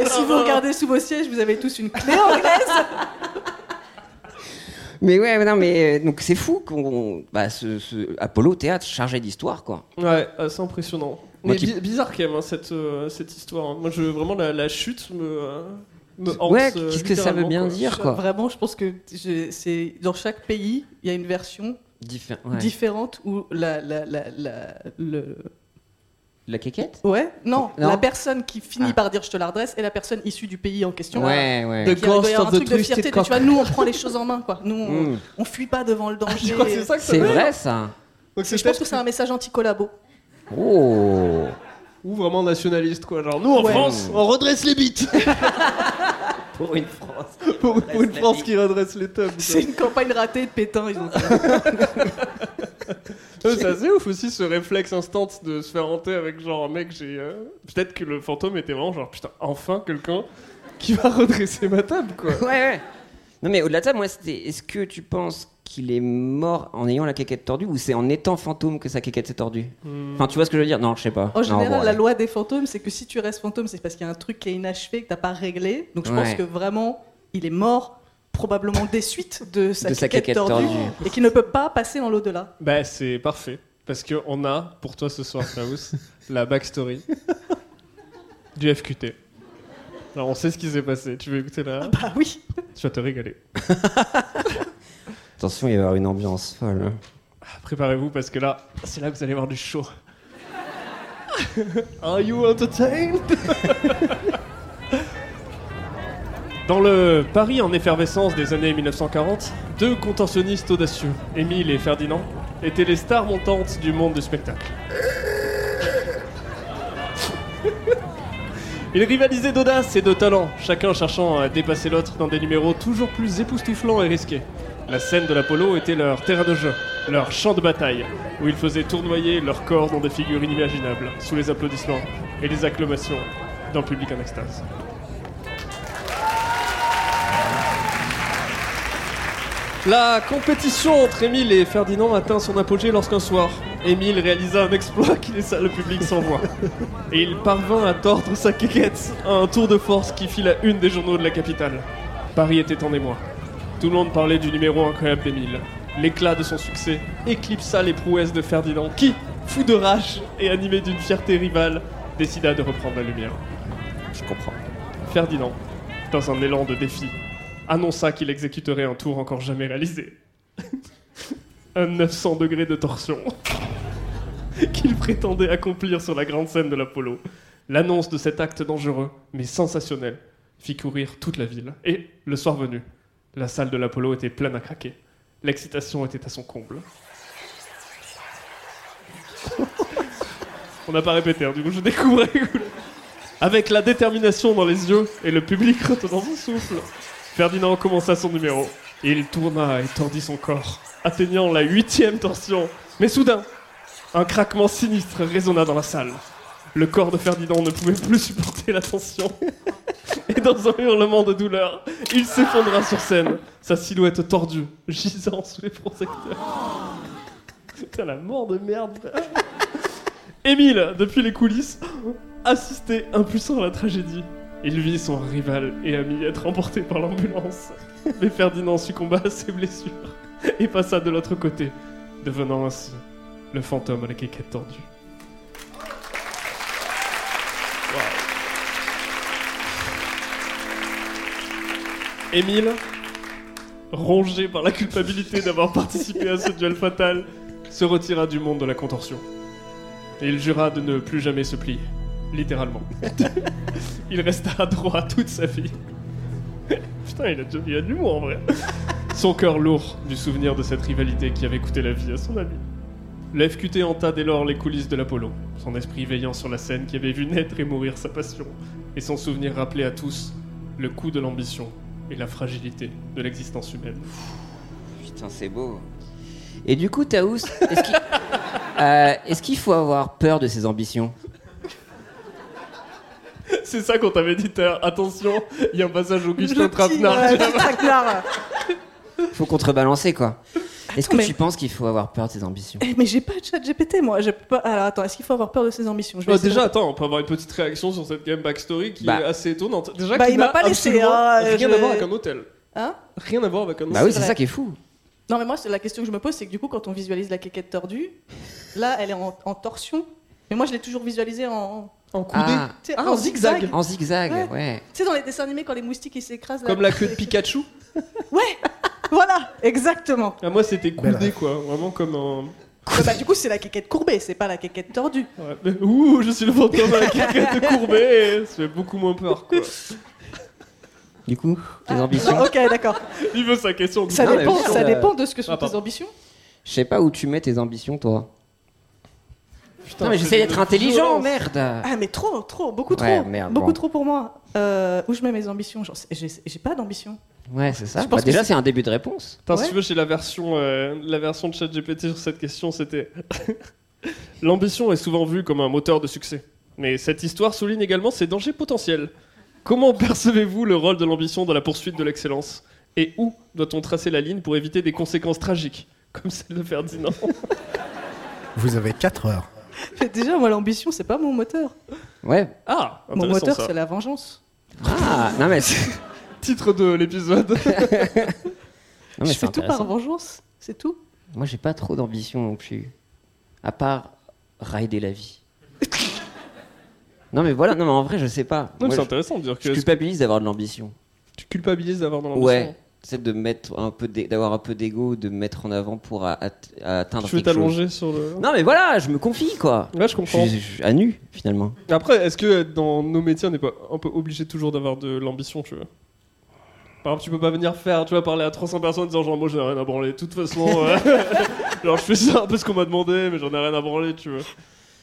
Et si vous regardez sous vos sièges, vous avez tous une clé anglaise. Mais ouais, mais non, mais euh, donc c'est fou qu'on. Bah, ce, ce Apollo théâtre chargé d'histoire, quoi. Ouais, c'est impressionnant. Moi Mais qui- bi- bizarre quand même hein, cette, euh, cette histoire. hein. Moi, je, vraiment, la, la chute me. euh, Ouais, euh, qu'est-ce que ça veut bien quoi. dire, quoi Vraiment, je pense que c'est dans chaque pays, il y a une version Diffé- ouais. différente où la, la, la, la- le La quéquette? Ouais non, Non. la personne qui finit Ah. par dire je te la redresse est la personne issue du pays en question. Ouais, ouais. De- Qui doit y avoir un the truc de fierté, de, tu vois, nous on prend les choses en main quoi. Nous on, Mm. on fuit pas devant le danger. C'est ça vrai, ça Donc je pense que c'est un message anti-collabo. Oh Ou vraiment nationaliste, quoi. Genre, nous en Ouais. France, on redresse les bites. Pour une France. pour, pour une France qui redresse les tomes. C'est une campagne ratée de Pétain, ils ont Ouais, C'est assez ouf aussi ce réflexe instant de se faire hanter avec genre mec j'ai euh, peut-être que le fantôme était vraiment genre putain enfin quelqu'un qui va redresser ma table quoi. Ouais, ouais. Non, mais au-delà de ça, moi, c'était. Est-ce que tu penses qu'il est mort en ayant la quéquette tordue ou c'est en étant fantôme que sa quéquette s'est tordue Enfin, tu vois ce que je veux dire? Non, je sais pas. En Non, général, bon, la ouais. loi des fantômes, c'est que si tu restes fantôme, c'est parce qu'il y a un truc qui est inachevé, que t'as pas réglé. Donc je pense que vraiment, il est mort probablement des suites de sa, De sa quéquette quéquette tordue, tordue. et qui ne peut pas passer dans l'au-delà. Bah c'est parfait parce que on a pour toi ce soir Klaus la backstory du FQT. Alors on sait ce qui s'est passé. Tu veux écouter là Bah oui. Tu vas te régaler. Attention, il va y avoir une ambiance folle. hein. Préparez-vous parce que là c'est là que vous allez voir du show. Are you entertained? Dans le Paris en effervescence des années 1940, deux contorsionnistes audacieux, Émile et Ferdinand, étaient les stars montantes du monde du spectacle. Ils rivalisaient d'audace et de talent, chacun cherchant à dépasser l'autre dans des numéros toujours plus époustouflants et risqués. La scène de l'Apollo était leur terrain de jeu, leur champ de bataille, où ils faisaient tournoyer leur corps dans des figures inimaginables, sous les applaudissements et les acclamations d'un public en extase. La compétition entre Émile et Ferdinand atteint son apogée lorsqu'un soir, Émile réalisa un exploit qui laissa le public sans voix. Et il parvint à tordre sa quéquette à un tour de force qui fit la une des journaux de la capitale. Paris était en émoi. Tout le monde parlait du numéro incroyable d'Émile. L'éclat de son succès éclipsa les prouesses de Ferdinand qui, fou de rage et animé d'une fierté rivale, décida de reprendre la lumière. Je comprends. Ferdinand, dans un élan de défi, annonça qu'il exécuterait un tour encore jamais réalisé. un 900 degrés de torsion qu'il prétendait accomplir sur la grande scène de l'Apollo. L'annonce de cet acte dangereux, mais sensationnel, fit courir toute la ville. Et, le soir venu, la salle de l'Apollo était pleine à craquer. L'excitation était à son comble. On n'a pas répété, hein, du coup je découvrais. Avec la détermination dans les yeux et le public retenant son souffle, Ferdinand commença son numéro. Il tourna et tordit son corps, atteignant la huitième torsion. Mais soudain, un craquement sinistre résonna dans la salle. Le corps de Ferdinand ne pouvait plus supporter la. Et dans un hurlement de douleur, il s'effondra sur scène, sa silhouette tordue, gisant sous les projecteurs. Putain, la mort de merde. Émile, depuis les coulisses, assistait impuissant à la tragédie. Il vit son rival et ami être emporté par l'ambulance. Mais Ferdinand succomba à ses blessures et passa de l'autre côté, devenant ainsi le fantôme à la quéquette tordue. Émile, rongé par la culpabilité d'avoir participé à ce duel fatal, se retira du monde de la contorsion. Et il jura de ne plus jamais se plier, littéralement. il resta droit toute sa vie. Putain, il a, il a de l'humour en vrai. Son cœur lourd du souvenir de cette rivalité qui avait coûté la vie à son ami. Le FQT hanta dès lors les coulisses de l'Apollo, son esprit veillant sur la scène qui avait vu naître et mourir sa passion, et son souvenir rappelait à tous le coup de l'ambition et la fragilité de l'existence humaine. Putain, c'est beau. Et du coup, Taous, est-ce qu'il euh, faut avoir peur de ses ambitions? C'est ça qu'on t'avait dit tout à l'heure. Attention, il y a un passage Augustin Trapenard. euh. Faut contrebalancer, quoi. Est-ce que mais- tu penses qu'il faut avoir peur de ses ambitions Eh, Mais j'ai pas de chat GPT, moi. Je peux pas... Alors attends, est-ce qu'il faut avoir peur de ses ambitions? Je vais Oh, essayer déjà, de- attends, on peut avoir une petite réaction sur cette game backstory qui Bah. est assez étonnante. Déjà, Bah, il m'a n'a pas laissé, hein, rien je- à voir avec un hôtel. Hein? Rien à voir avec un hôtel. Bah oui, c'est ça qui est fou. Non, mais moi, c'est la question que je me pose, c'est que du coup, quand on visualise la quéquette tordue, là, elle est en, en torsion. Mais moi, je l'ai toujours visualisée en, En coudé. Ah, Ah, en en zigzag. zigzag. en zigzag, Ouais. ouais. Tu sais, dans les dessins animés, quand les moustiques ils s'écrasent. Comme la queue de Pikachu. Ouais, voilà, exactement. Ah, moi, c'était coudé, quoi. Vraiment comme un. Ouais, bah, du coup, c'est la quéquette courbée, c'est pas la quéquette tordue. Ouais, mais- Ouh, je suis le fantôme avec la quête courbée. Ça fait beaucoup moins peur, quoi. Du coup, tes ambitions Non, ok, d'accord. Il veut sa question. Ça, dépend, ça dépend de ce que sont Ah, tes ambitions. Je sais pas où tu mets tes ambitions, toi. Putain, non, mais j'essaie d'être intelligent, violence. merde Ah, mais trop, trop, beaucoup trop. Ouais, merde, beaucoup bon. trop pour moi. Euh, où je mets mes ambitions J'ai pas d'ambition. Ouais, c'est ça. Je pense Bah, que déjà, c'est- c'est un début de réponse. Putain, Ouais. si tu veux, chez la version, euh, la version de ChatGPT sur cette question, c'était L'ambition est souvent vue comme un moteur de succès. Mais cette histoire souligne également ses dangers potentiels. Comment percevez-vous le rôle de l'ambition dans la poursuite de l'excellence? Et où doit-on tracer la ligne pour éviter des conséquences tragiques, comme celle de Ferdinand? Vous avez 4 heures. Mais déjà, moi, l'ambition, c'est pas mon moteur. Ouais. Ah, Mon moteur, c'est la vengeance. Ah, non, mais c'est Titre de l'épisode. non, mais je c'est fais tout par vengeance, c'est tout. Moi, j'ai pas trop d'ambition non plus. À part rider la vie. non, mais voilà, non, mais en vrai, je sais pas. Non, c'est je, intéressant de dire je que culpabilise d'avoir de l'ambition. tu culpabilises d'avoir de l'ambition. Ouais. C'est de mettre un peu d'avoir un peu d'ego, de me mettre en avant pour a- at- atteindre Tu veux t'allonger sur le. Non, mais voilà, je me confie, quoi. Ouais, je comprends. je à nu, finalement. Après, est-ce que dans nos métiers, on n'est pas un peu obligé toujours d'avoir de l'ambition, tu vois? Par exemple, tu peux pas venir faire, tu vas parler à 300 personnes en disant genre moi j'ai rien à branler. De toute façon, euh, genre je fais ça un peu ce qu'on m'a demandé, mais j'en ai rien à branler, tu vois.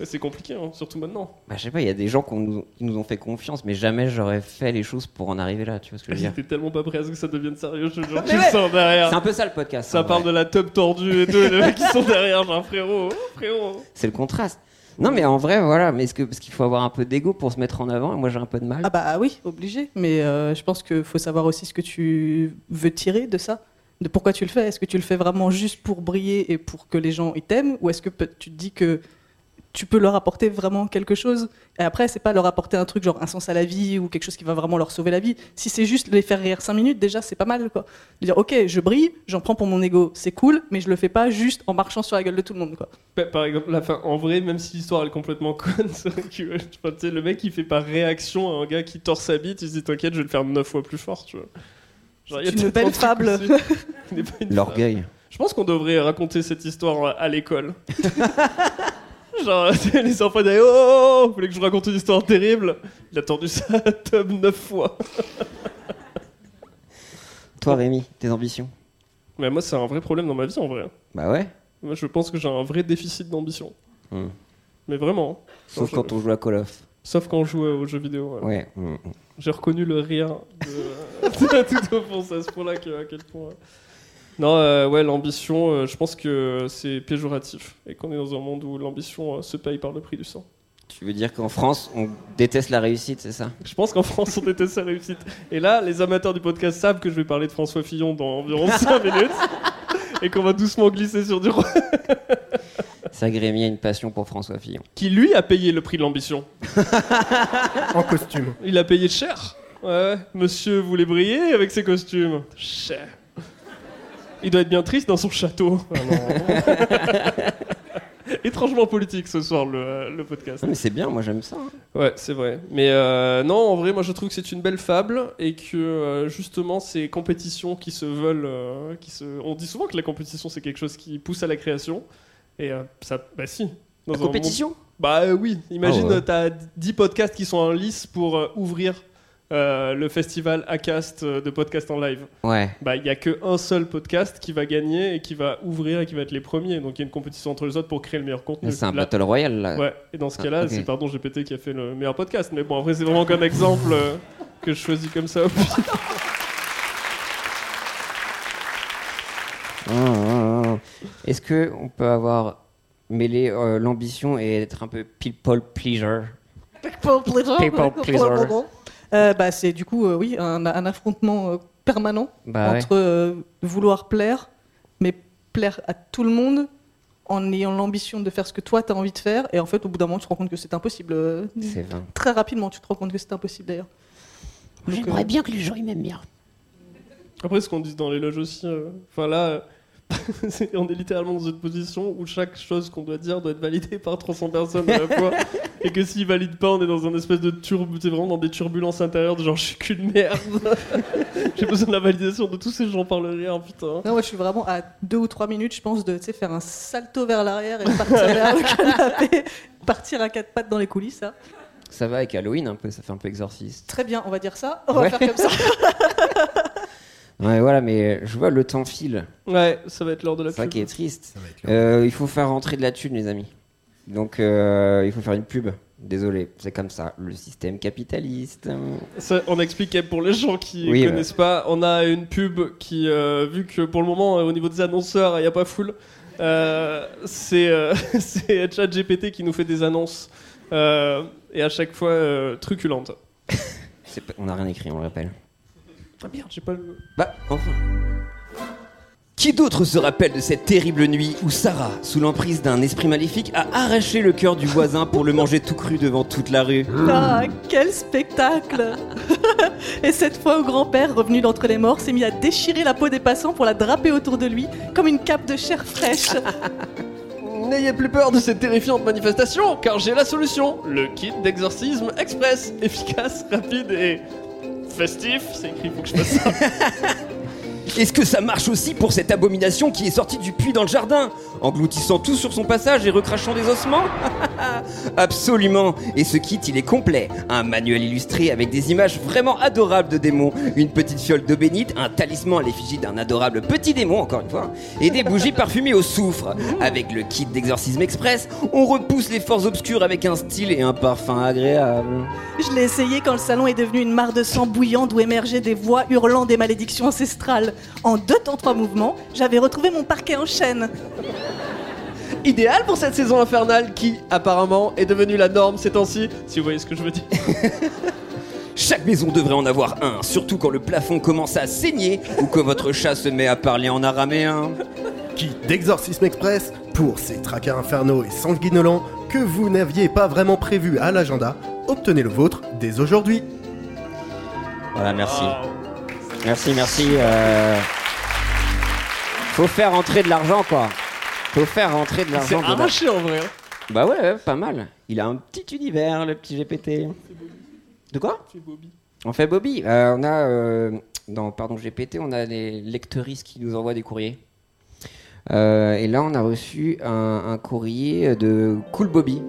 C'est compliqué, hein, surtout maintenant. Bah, je sais pas, il y a des gens nous- qui nous ont fait confiance, mais jamais j'aurais fait les choses pour en arriver là, tu vois ce que je veux dire. J'étais tellement pas prêt à ce que ça devienne sérieux, je. Mais Tu le sens C'est derrière. un peu ça le podcast. Ça en parle vrai. de la tub tordue et tout, et les mecs qui sont derrière, genre frérot, frérot. C'est le contraste. Non, mais en vrai, voilà, mais est-ce que parce qu'il faut avoir un peu d'ego pour se mettre en avant et moi j'ai un peu de mal. Ah bah oui, obligé. Mais euh, je pense qu'il faut savoir aussi ce que tu veux tirer de ça. De pourquoi tu le fais. Est-ce que tu le fais vraiment juste pour briller et pour que les gens ils t'aiment Ou est-ce que tu te dis que tu peux leur apporter vraiment quelque chose Et après, c'est pas leur apporter un truc genre un sens à la vie ou quelque chose qui va vraiment leur sauver la vie. Si c'est juste les faire rire 5 minutes, déjà c'est pas mal quoi. De dire ok, je brille, j'en prends pour mon ego, c'est cool, mais je le fais pas juste en marchant sur la gueule de tout le monde quoi. Pa- Par exemple, la fin, en vrai, même si l'histoire elle est complètement conne, que enfin, tu sais, le mec il fait par réaction à un gars qui tord sa bite, il se dit t'inquiète, je vais le faire 9 fois plus fort, tu vois. Genre, y a une belle fable. L'orgueil. Je pense qu'on devrait raconter cette histoire à l'école. Genre, les enfants disent Oh, vous voulez que je vous raconte une histoire terrible? Il a tordu sa tub 9 fois. Toi, Rémi, tes ambitions? Mais moi, c'est un vrai problème dans ma vie en vrai. Bah ouais. Moi, je pense que j'ai un vrai déficit d'ambition. Hmm. Mais vraiment. Sauf je- quand on joue à Call of. Sauf quand on joue aux jeux vidéo. ouais. Ouais. hmm, hmm. J'ai reconnu le rire de, de tout au fond, c'est à ce point-là que, à quel point. Non, euh, ouais, l'ambition, euh, je pense que c'est péjoratif et qu'on est dans un monde où l'ambition euh, se paye par le prix du sang. Tu veux dire qu'en France, on déteste la réussite, c'est ça? Je pense qu'en France, on déteste sa réussite. Et là, les amateurs du podcast savent que je vais parler de François Fillon dans environ 5 minutes et qu'on va doucement glisser sur du roi. Ça, Rémi a une passion pour François Fillon. Qui, lui, a payé le prix de l'ambition. En costume. Il a payé cher. Ouais, monsieur voulait briller avec ses costumes. Cher. Il doit être bien triste dans son château. Ah. Étrangement politique ce soir le, le podcast. Mais c'est bien, moi j'aime ça. hein. Ouais, c'est vrai. Mais euh, non, en vrai, moi je trouve que c'est une belle fable et que euh, justement ces compétitions qui se veulent, euh, qui se, on dit souvent que la compétition c'est quelque chose qui pousse à la création et euh, ça, bah si. Dans La un monde- compétition Bah euh, oui. Imagine, Ah ouais. t'as 10 podcasts qui sont en lice pour euh, ouvrir euh, le festival ACAST euh, de podcast en live. Ouais. Bah, il n'y a qu'un seul podcast qui va gagner et qui va ouvrir et qui va être les premiers. Donc, il y a une compétition entre les autres pour créer le meilleur contenu. C'est un Battle royal là. Ouais. Et dans ce ah, cas-là, c'est pardon GPT qui a fait le meilleur podcast. Mais bon, en vrai, c'est vraiment comme exemple euh, que je choisis comme ça. Ah, ah, Est-ce que on peut avoir mêlé l'ambition et être un peu people pleaser? People pleaser. People pleaser. Euh, bah, c'est du coup, euh, oui, un, un affrontement euh, permanent Bah ouais. entre euh, vouloir plaire, mais plaire à tout le monde en ayant l'ambition de faire ce que toi tu as envie de faire. Et en fait, au bout d'un moment, tu te rends compte que c'est impossible. euh. Très rapidement, tu te rends compte que c'est impossible d'ailleurs. Euh, bien que les gens ils m'aiment bien. Après, ce qu'on dit dans les loges aussi, euh, enfin là, euh, on est littéralement dans une position où chaque chose qu'on doit dire doit être validée par 300 personnes à la fois. et que s'ils valident pas, on est dans un espèce de turb, c'est vraiment dans des turbulences intérieures de genre je suis qu'une merde. J'ai besoin de la validation de tous ces gens par le rire, putain. Non, moi je suis vraiment à deux ou trois minutes, je pense, de tu sais, faire un salto vers l'arrière et partir vers le canapé, partir à quatre pattes dans les coulisses. ça. Ça va avec Halloween un peu, ça fait un peu exorciste. Très bien, on va dire ça. On Ouais. va faire comme ça. Ouais, voilà, mais je vois le temps file. Ouais, ça va être l'heure de la C'est ça pub. qui est triste. Ça va être long. Euh, il faut faire rentrer de la thune, les amis. Donc, euh, il faut faire une pub. Désolé, c'est comme ça, le système capitaliste. Ça, on expliquait pour les gens qui Oui, connaissent pas, on a une pub qui, euh, vu que pour le moment, euh, au niveau des annonceurs, il n'y a pas full, euh, c'est euh, ChatGPT qui nous fait des annonces. euh, et à chaque fois, euh, truculentes. On n'a rien écrit, on le rappelle. Ah merde, j'ai pas le. Bah, enfin. Qui d'autre se rappelle de cette terrible nuit où Sarah, sous l'emprise d'un esprit maléfique, a arraché le cœur du voisin pour le manger tout cru devant toute la rue? Ah, quel spectacle Et cette fois, au grand-père, revenu d'entre les morts, s'est mis à déchirer la peau des passants pour la draper autour de lui, comme une cape de chair fraîche. N'ayez plus peur de cette terrifiante manifestation, car j'ai la solution le kit d'exorcisme express, efficace, rapide et. Festif. C'est écrit, faut que je fasse ça. Est-ce que ça marche aussi pour cette abomination qui est sortie du puits dans le jardin Engloutissant tout sur son passage et recrachant des ossements Absolument Et ce kit, il est complet. Un manuel illustré avec des images vraiment adorables de démons, une petite fiole d'eau bénite, un talisman à l'effigie d'un adorable petit démon, encore une fois, et des bougies parfumées au soufre. Avec le kit d'exorcisme express, on repousse les forces obscures avec un style et un parfum agréable. Je l'ai essayé quand le salon est devenu une mare de sang bouillant d'où émergeaient des voix hurlant des malédictions ancestrales. En deux temps trois mouvements, j'avais retrouvé mon parquet en chaîne. Idéal pour cette saison infernale qui, apparemment, est devenue la norme ces temps-ci, si vous voyez ce que je veux dire. Chaque maison devrait en avoir un, surtout quand le plafond commence à saigner ou que votre chat se met à parler en araméen. Kit d'exorcisme express pour ces traqueurs infernaux et sanguinolents que vous n'aviez pas vraiment prévu à l'agenda. Obtenez le vôtre dès aujourd'hui. Voilà, merci. Merci, merci. euh, Faut faire rentrer de l'argent, quoi. Faut faire rentrer de C'est l'argent dedans. arraché en vrai. hein. Bah ouais, ouais, pas mal. Il a un petit univers, le petit GPT. De quoi C'est Bobby. On fait Bobby. Euh, on a euh, dans pardon GPT, on a les lecteuristes qui nous envoient des courriers. Euh, et là, on a reçu un, un courrier de Cool Bobby.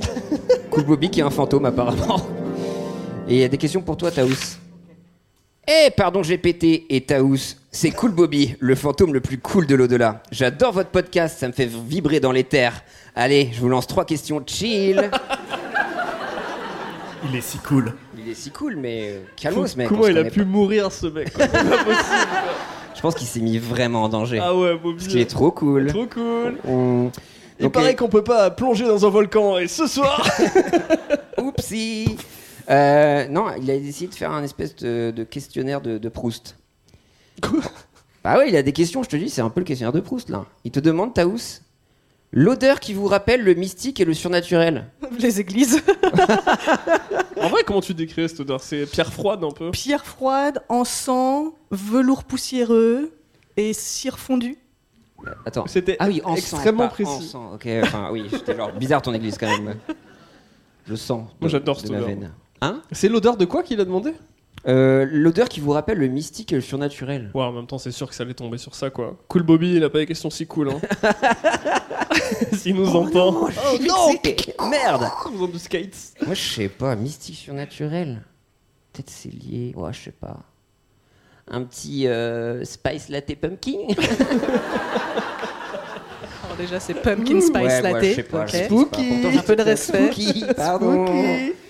cool Bobby qui est un fantôme apparemment. Et il y a des questions pour toi, Taous. Eh, pardon GPT et Taous, c'est Cool Bobby, le fantôme le plus cool de l'au-delà. J'adore votre podcast, ça me fait vibrer dans les terres. Allez, je vous lance trois questions chill. Il est si cool. Il est si cool, mais euh, calmos, mec. on Comment se il a connaît pu pas. mourir ce mec quoi. C'est pas possible. Je pense qu'il s'est mis vraiment en danger. Ah ouais, Bobby. Parce qu'il est trop cool. Trop cool. Il Donc, paraît euh, qu'on peut pas plonger dans un volcan et ce soir. Oupsie Euh, Non, il a décidé de faire un espèce de, de questionnaire de, de Proust. Quoi? Bah ouais, il a des questions, je te dis, c'est un peu le questionnaire de Proust là. Il te demande, Taous, l'odeur qui vous rappelle le mystique et le surnaturel. Les églises. en vrai, comment tu décris cette odeur? C'est pierre froide un peu? Pierre froide, encens, velours poussiéreux et cire fondue. Attends. C'était Ah oui, encens, extrêmement pas précis. encens, ok, enfin oui, c'était genre bizarre ton église quand même. Je sens. Moi, de- j'adore cette ma odeur. veine. Hein C'est l'odeur de quoi qu'il a demandé Euh, L'odeur qui vous rappelle le mystique et le surnaturel. Ouais, en même temps, c'est sûr que ça allait tomber sur ça quoi. Cool Bobby, il a pas des questions si cool hein. S'il nous entend. Oh non Merde Nous avons du skates. Moi, je sais pas, mystique surnaturel. Peut-être c'est lié, ouais, je sais pas. Un petit euh, Spice Latte Pumpkin Alors déjà, c'est pumpkin spice Ouais, latte. ouais, je sais pas, ok. je sais pas. Spooky. Pourtant, Un peu de respect. Spooky, pardon.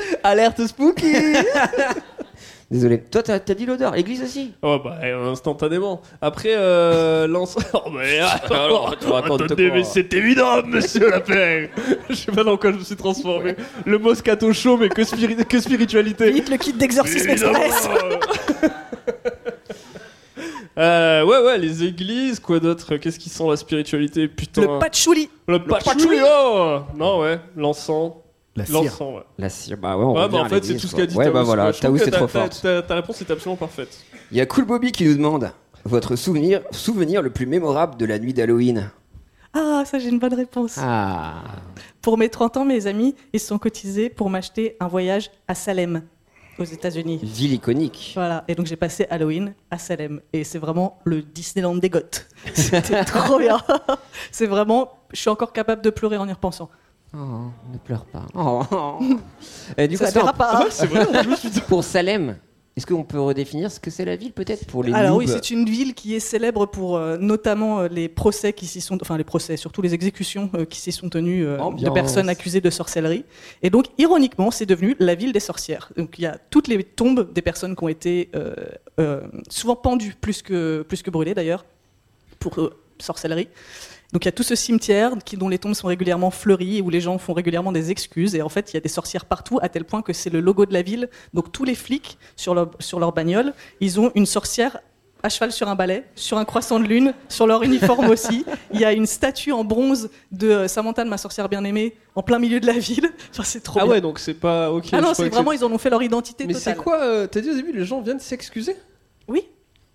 Alerte spooky Désolé. Toi, t'as t'as dit l'odeur. Église aussi Oh bah euh, instantanément. Après euh, l'encens. Oh mais Alors, tu racontes attendez, quoi mais c'est évident, monsieur Lapin. Je sais pas dans quoi je me suis transformé. Le Moscato chaud, mais que, spiri- que spiritualité. Vite le kit d'exorcisme Évidemment. express. Euh, ouais, ouais, les églises, quoi d'autre? Qu'est-ce qui sent la spiritualité? Putain. Le patchouli. Le patchouli, oh Non, ouais, l'encens. La cire. L'encens, ouais. La cire. Bah ouais, on Ouais, revient bah en fait, c'est tout ce qu'a dit Ouais, bah voilà. que c'est trop. Ta ta réponse est absolument parfaite. Il y a Cool Bobby qui nous demande votre souvenir, souvenir le plus mémorable de la nuit d'Halloween? Ah, ça, j'ai une bonne réponse. Ah. Pour mes 30 ans, mes amis, ils se sont cotisés pour m'acheter un voyage à Salem, aux États-Unis. Ville iconique. Voilà, et donc j'ai passé Halloween à Salem. Et c'est vraiment le Disneyland des Goths. C'était trop bien. c'est vraiment. Je suis encore capable de pleurer en y repensant. Oh, ne pleure pas. Oh. Et du coup, Ça se attends, verra pas. hein. C'est vrai, en plus, putain. pour Salem, est-ce qu'on peut redéfinir ce que c'est la ville peut-être pour les Alors noobs oui, c'est une ville qui est célèbre pour euh, notamment euh, les procès qui s'y sont, enfin les procès, surtout les exécutions euh, qui s'y sont tenues euh, de personnes accusées de sorcellerie. Et donc, ironiquement, c'est devenu la ville des sorcières. Donc il y a toutes les tombes des personnes qui ont été euh, euh, souvent pendues plus que plus que brûlées d'ailleurs pour euh, sorcellerie. Donc il y a tout ce cimetière qui, dont les tombes sont régulièrement fleuries et où les gens font régulièrement des excuses. Et en fait, il y a des sorcières partout à tel point que c'est le logo de la ville. Donc tous les flics sur leur, sur leur bagnole, ils ont une sorcière à cheval sur un balai, sur un croissant de lune, sur leur uniforme aussi. Il y a une statue en bronze de euh, Samantha, de ma sorcière bien-aimée, en plein milieu de la ville. Enfin, c'est trop Ah bien. ouais, donc c'est pas. Ok. ah non, c'est vraiment, ils en ont fait leur identité Mais c'est quoi euh, T'as dit au début, les gens viennent s'excuser? Oui,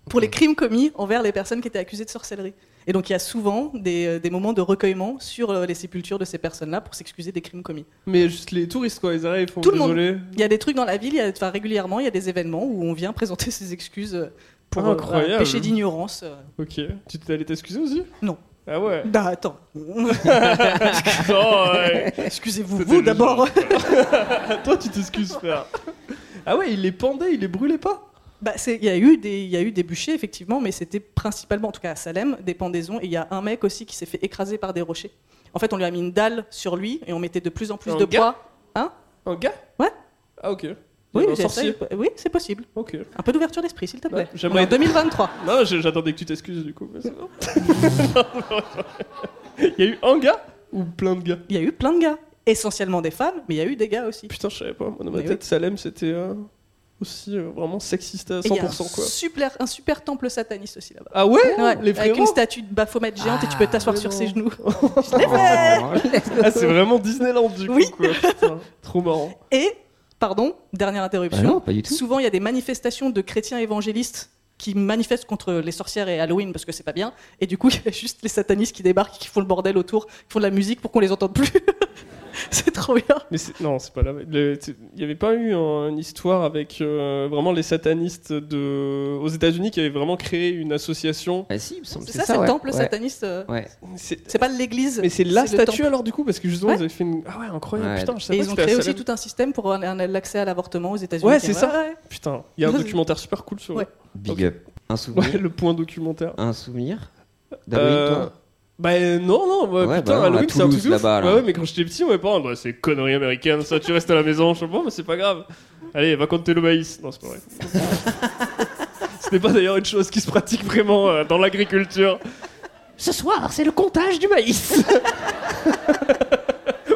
pour les crimes commis envers les personnes qui étaient accusées de sorcellerie. Et donc il y a souvent des, euh, des moments de recueillement sur euh, les sépultures de ces personnes-là pour s'excuser des crimes commis. Mais juste les touristes, quoi, ils arrivent, ils font Tout le monde. Il y a des trucs dans la ville, il y a, enfin, régulièrement, il y a des événements où on vient présenter ses excuses euh, pour euh, voilà, péché d'ignorance. Ok. Tu t'es allé t'excuser aussi? Non. Ah ouais. Bah attends, Non, ouais. excusez-vous vous d'abord. Toi, tu t'excuses, frère. Ah ouais, il les pendait, il les brûlait pas? Bah, il y a eu des, il y a eu des bûchers effectivement, mais c'était principalement, en tout cas à Salem, des pendaisons. Et il y a un mec aussi qui s'est fait écraser par des rochers. En fait, on lui a mis une dalle sur lui et on mettait de plus en plus Un de gars poids. Hein? Un gars? Ouais. Ah ok. Oui, un c'est possible. Ok. Un peu d'ouverture d'esprit, s'il te plaît. Ouais, on j'aimerais- est en 2023. Non, j'attendais que tu t'excuses du coup. Il y a eu un gars ou plein de gars? Il y a eu plein de gars, essentiellement des femmes, mais il y a eu des gars aussi. Putain, je savais pas. Moi, dans ma Mais tête, Salem, c'était euh, aussi euh, vraiment sexiste à Et il y a un 100%. quoi. super, un super temple sataniste aussi là-bas. Ah ouais, Ouais, Les avec une statue de Baphomet géante et tu peux t'asseoir sur ses genoux. Oh, Ah, c'est vraiment Disneyland du coup. Oui. Quoi. Putain, trop marrant. Et, pardon, dernière interruption. Bah non, pas du tout. Souvent, il y a des manifestations de chrétiens évangélistes qui manifestent contre les sorcières et Halloween parce que c'est pas bien. Et du coup, il y a juste les satanistes qui débarquent, qui font le bordel autour, qui font de la musique pour qu'on les entende plus. c'est trop bien. Mais c'est- non, c'est pas la. le- tu- Il n'y avait pas eu un- une histoire avec euh, vraiment les satanistes de... aux États-Unis qui avaient vraiment créé une association. Ah si, il me semble. C'est ça, c'est le ouais. temple Ouais. sataniste. euh, Ouais. C'est C'est pas l'église. mais c'est la le statue temple. alors du coup parce que justement Ouais. ils avaient fait une. Ah ouais, incroyable. Ouais. Putain, je savais Et ils ont créé aussi tout un système pour l'accès à l'avortement aux États-Unis. Ouais, c'est ça. Ouais. Putain, il y a un documentaire super cool sur. Big up. Un souvenir. Ouais, le point documentaire. Un souvenir Euh, toi? Bah euh, non, non, bah, Ouais, putain, bah non, à Halloween c'est un Toulouse, truc de ouf. là-bas, là. Ouais, ouais, mais quand j'étais petit, mes parents, bah, c'est connerie américaine, ça, tu restes à la maison, je sais pas, mais c'est pas grave. Allez, va compter le maïs. Non, c'est pas vrai. Ce n'est pas d'ailleurs une chose qui se pratique vraiment euh, dans l'agriculture. Ce soir, c'est le comptage du maïs.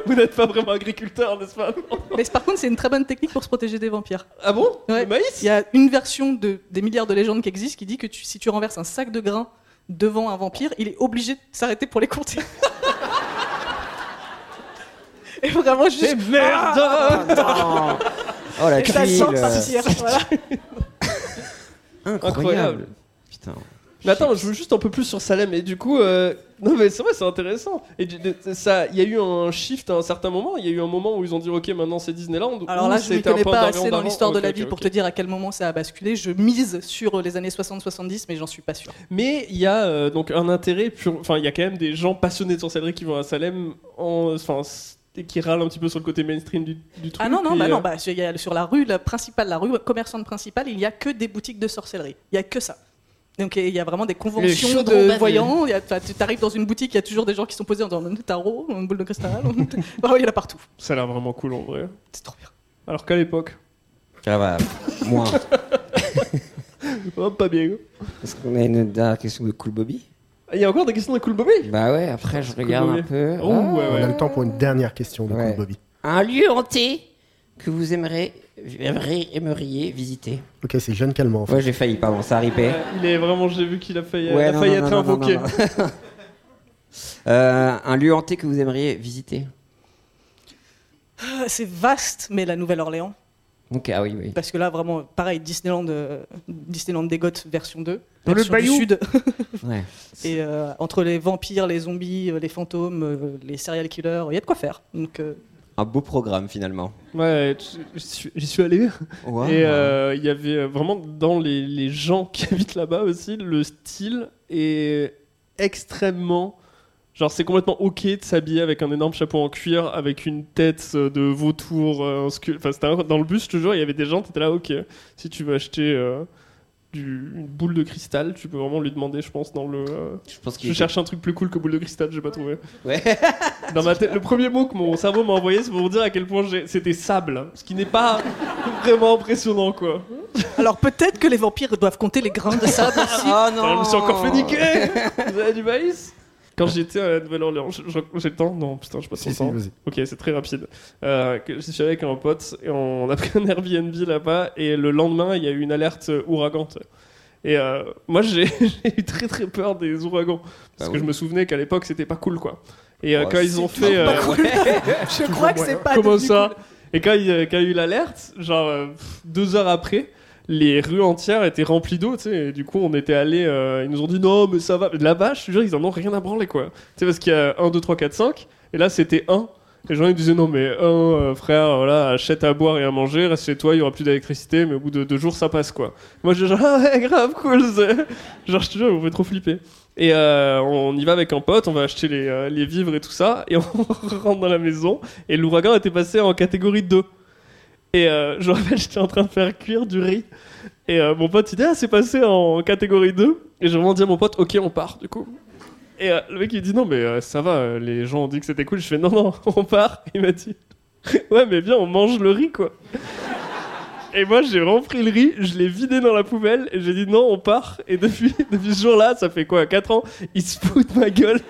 Vous n'êtes pas vraiment agriculteur, n'est-ce pas? Mais par contre, c'est une très bonne technique pour se protéger des vampires. Ah bon? Ouais. Le maïs? Il y a une version de, des milliards de légendes qui existent qui dit que tu- si tu renverses un sac de grains devant un vampire, il est obligé de s'arrêter pour les compter. Et vraiment juste. C'est merde Oh la Et ça tuile sent partir. Voilà. Incroyable. Incroyable. Putain. Mais attends, je veux juste un peu plus sur Salem. Et du coup, euh, non mais c'est vrai, c'est intéressant. Et du- de- ça, il y a eu un shift à un certain moment. Il y a eu un moment où ils ont dit, ok, maintenant c'est Disneyland. Alors ou là, je ne c'était un connais peu pas assez dans l'histoire de Ok, la ok, ville pour ok. te dire à quel moment ça a basculé. Je mise sur les années 60-70, mais j'en suis pas sûr. Mais il y a euh, donc un intérêt pur. Enfin, il y a quand même des gens passionnés de sorcellerie qui vont à Salem, en, enfin, s- et qui râlent un petit peu sur le côté mainstream du, du truc. Ah non, non, et, bah euh, non, bah, il y a- sur la rue la principale, la rue commerçante principale, il y a que des boutiques de sorcellerie. Il y a que ça. Donc il y a vraiment des conventions de voyants. Il y a- enfin, Tu arrives dans une boutique, il y a toujours des gens qui sont posés en disant tarot, une boule de cristal. Bah, il y en a partout. Ça a l'air vraiment cool en vrai. C'est trop bien. Alors qu'à l'époque. Ça va, moins. Oh, pas bien. Est-ce qu'on a une dernière question de Cool Bobby? Ah, Il y a encore des questions de Cool Bobby? Bah ouais, après je regarde Bobby. un peu. Oh, Ah. ouais, On a le temps pour une dernière question de Ouais. Cool Bobby. Un lieu hanté que vous aimeriez, aimeriez, aimeriez visiter Ok, c'est jeune calmant en fait. Ouais, j'ai failli, pardon, ça a ripé. Il est vraiment, j'ai vu qu'il a failli, Ouais, il a non, failli non, être non, invoqué. non, non. Euh, un lieu hanté que vous aimeriez visiter? Ah, C'est vaste, mais la Nouvelle-Orléans. Ok, ah oui, oui. Parce que là, vraiment, pareil, Disneyland, euh, Disneyland des Goths version 2. Dans le du bayou. Sud. Ouais. Et euh, entre les vampires, les zombies, euh, les fantômes, euh, les serial killers, il y a de quoi faire. Donc, euh, Un beau programme finalement. Ouais, j'y suis- allé. Wow. Et euh, il y avait euh, vraiment dans les, les gens qui habitent là-bas aussi, le style est extrêmement. Genre, c'est complètement ok de s'habiller avec un énorme chapeau en cuir, avec une tête euh, de vautour. euh, en scu- Enfin, c'était un- dans le bus, jure, il y avait des gens, t'étais là, ok. Si tu veux acheter euh, du, une boule de cristal, tu peux vraiment lui demander, je pense, dans le. euh, Je pense qu'il Je cherche un truc plus cool que boule de cristal, j'ai pas trouvé. Ouais. Dans ma tête, le premier mot que mon cerveau m'a envoyé, c'est pour vous dire à quel point j'ai- c'était sable, ce qui n'est pas vraiment impressionnant, quoi. Alors peut-être que les vampires doivent compter les grains de sable aussi. Oh Enfin, je me suis encore fait niquer Vous avez du maïs? Quand j'étais à la Nouvelle-Orléans, je- je- j'ai le temps Non, putain, j'ai pas trop Si, le si. Ok, c'est très rapide. Euh, que je suis allé avec un pote et on a pris un Airbnb là-bas et le lendemain, il y a eu une alerte ouragan. Et euh, moi, j'ai eu très très peur des ouragans parce Bah que oui. je me souvenais qu'à l'époque, c'était pas cool, quoi. Et euh, Oh, quand ils ont fait... euh, Je crois que c'est pas Comment ça cool. Et quand il, y a- quand il y a eu l'alerte, genre euh, deux heures après, les rues entières étaient remplies d'eau, tu sais. Et du coup, on était allés, euh, ils nous ont dit non, mais ça va. Là-bas, je te jure, ils en ont rien à branler, quoi. Tu sais, parce qu'il y a 1, 2, 3, 4, 5. Et là, c'était 1. Les gens ils disaient non, mais un, euh, frère, voilà, achète à boire et à manger, reste chez toi, il y aura plus d'électricité, mais au bout de deux jours, ça passe, quoi. Moi, je genre, ah ouais, grave, cool, Genre, je te jure, on fait trop flipper. Et euh, on y va avec un pote, on va acheter les, euh, les vivres et tout ça, et on rentre dans la maison, et l'ouragan était passé en catégorie 2. Et je me rappelle, j'étais en train de faire cuire du riz. Et euh, mon pote, il dit, ah, c'est passé en catégorie 2. Et je vraiment dit à mon pote, ok, on part, du coup. Et euh, le mec, il dit, non, mais euh, ça va, les gens ont dit que c'était cool. Je fais, non, non, on part. Il m'a dit, ouais, mais viens, on mange le riz, quoi. Et moi, j'ai vraiment le riz, je l'ai vidé dans la poubelle, et j'ai dit, non, on part. Et depuis, depuis ce jour-là, ça fait quoi, 4 ans, il se fout ma gueule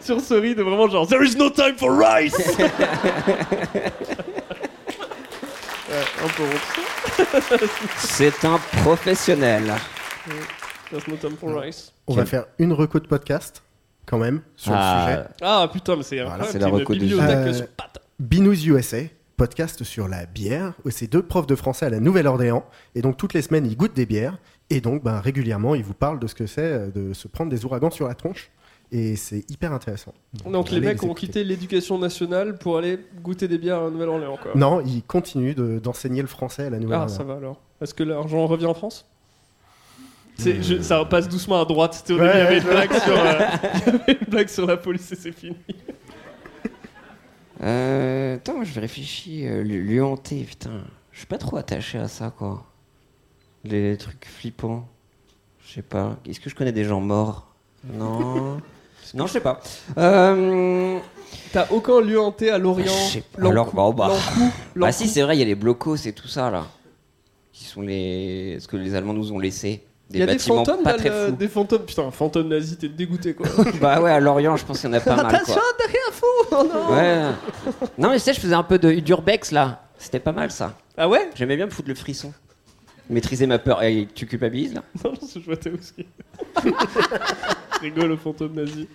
sur ce riz de vraiment genre, there is no time for rice! Ouais, un peu honte. C'est un professionnel. On va faire une reco de podcast, quand même, sur le sujet. Ah putain, mais c'est Voilà, incroyable, c'est la c'est une reco du bibliothèque jour. sur Euh, pattes. Binous USA, podcast sur la bière, où c'est deux profs de français à la Nouvelle-Orléans. Et donc, toutes les semaines, ils goûtent des bières. Et donc, ben, régulièrement, ils vous parlent de ce que c'est euh, de se prendre des ouragans sur la tronche. Et c'est hyper intéressant. Donc les mecs les ont quitté l'éducation nationale pour aller goûter des bières à Nouvelle-Orléans, quoi. Non, ils continuent de- d'enseigner le français à la Ah, Nouvelle-Orléans. ça va alors. Est-ce que l'argent revient en France? C'est- je- ça passe doucement à droite. Ouais, il y avait ouais, une blague sur, euh, y avait une blague sur la police et c'est fini. Euh, attends, moi, je réfléchis. Euh, lieu hanté, putain. Je suis pas trop attaché à ça, quoi. Les trucs flippants. Je sais pas. Est-ce que je connais des gens morts? Non. Non, je sais pas. Euh, T'as aucun lieu hanté à Lorient Je sais pas. Alors, bah. Bah si, c'est vrai, il y a les blocos et tout ça, là. Qui sont les... Ce que les Allemands nous ont laissé. Il Des y a des fantômes, pas là, très fous. des fantômes. Putain, fantôme nazi, t'es dégoûté quoi. Bah ouais, à Lorient, je pense qu'il y en a pas mal, Attention, t'as rien fou oh non Ouais. Non, mais tu sais, je faisais un peu de d'urbex, là. C'était pas mal, ça. Ah ouais? J'aimais bien me foutre le frisson. Maîtriser ma peur. Et tu culpabilises, là Non, je vois t'es aussi. Rigole le fantôme nazi.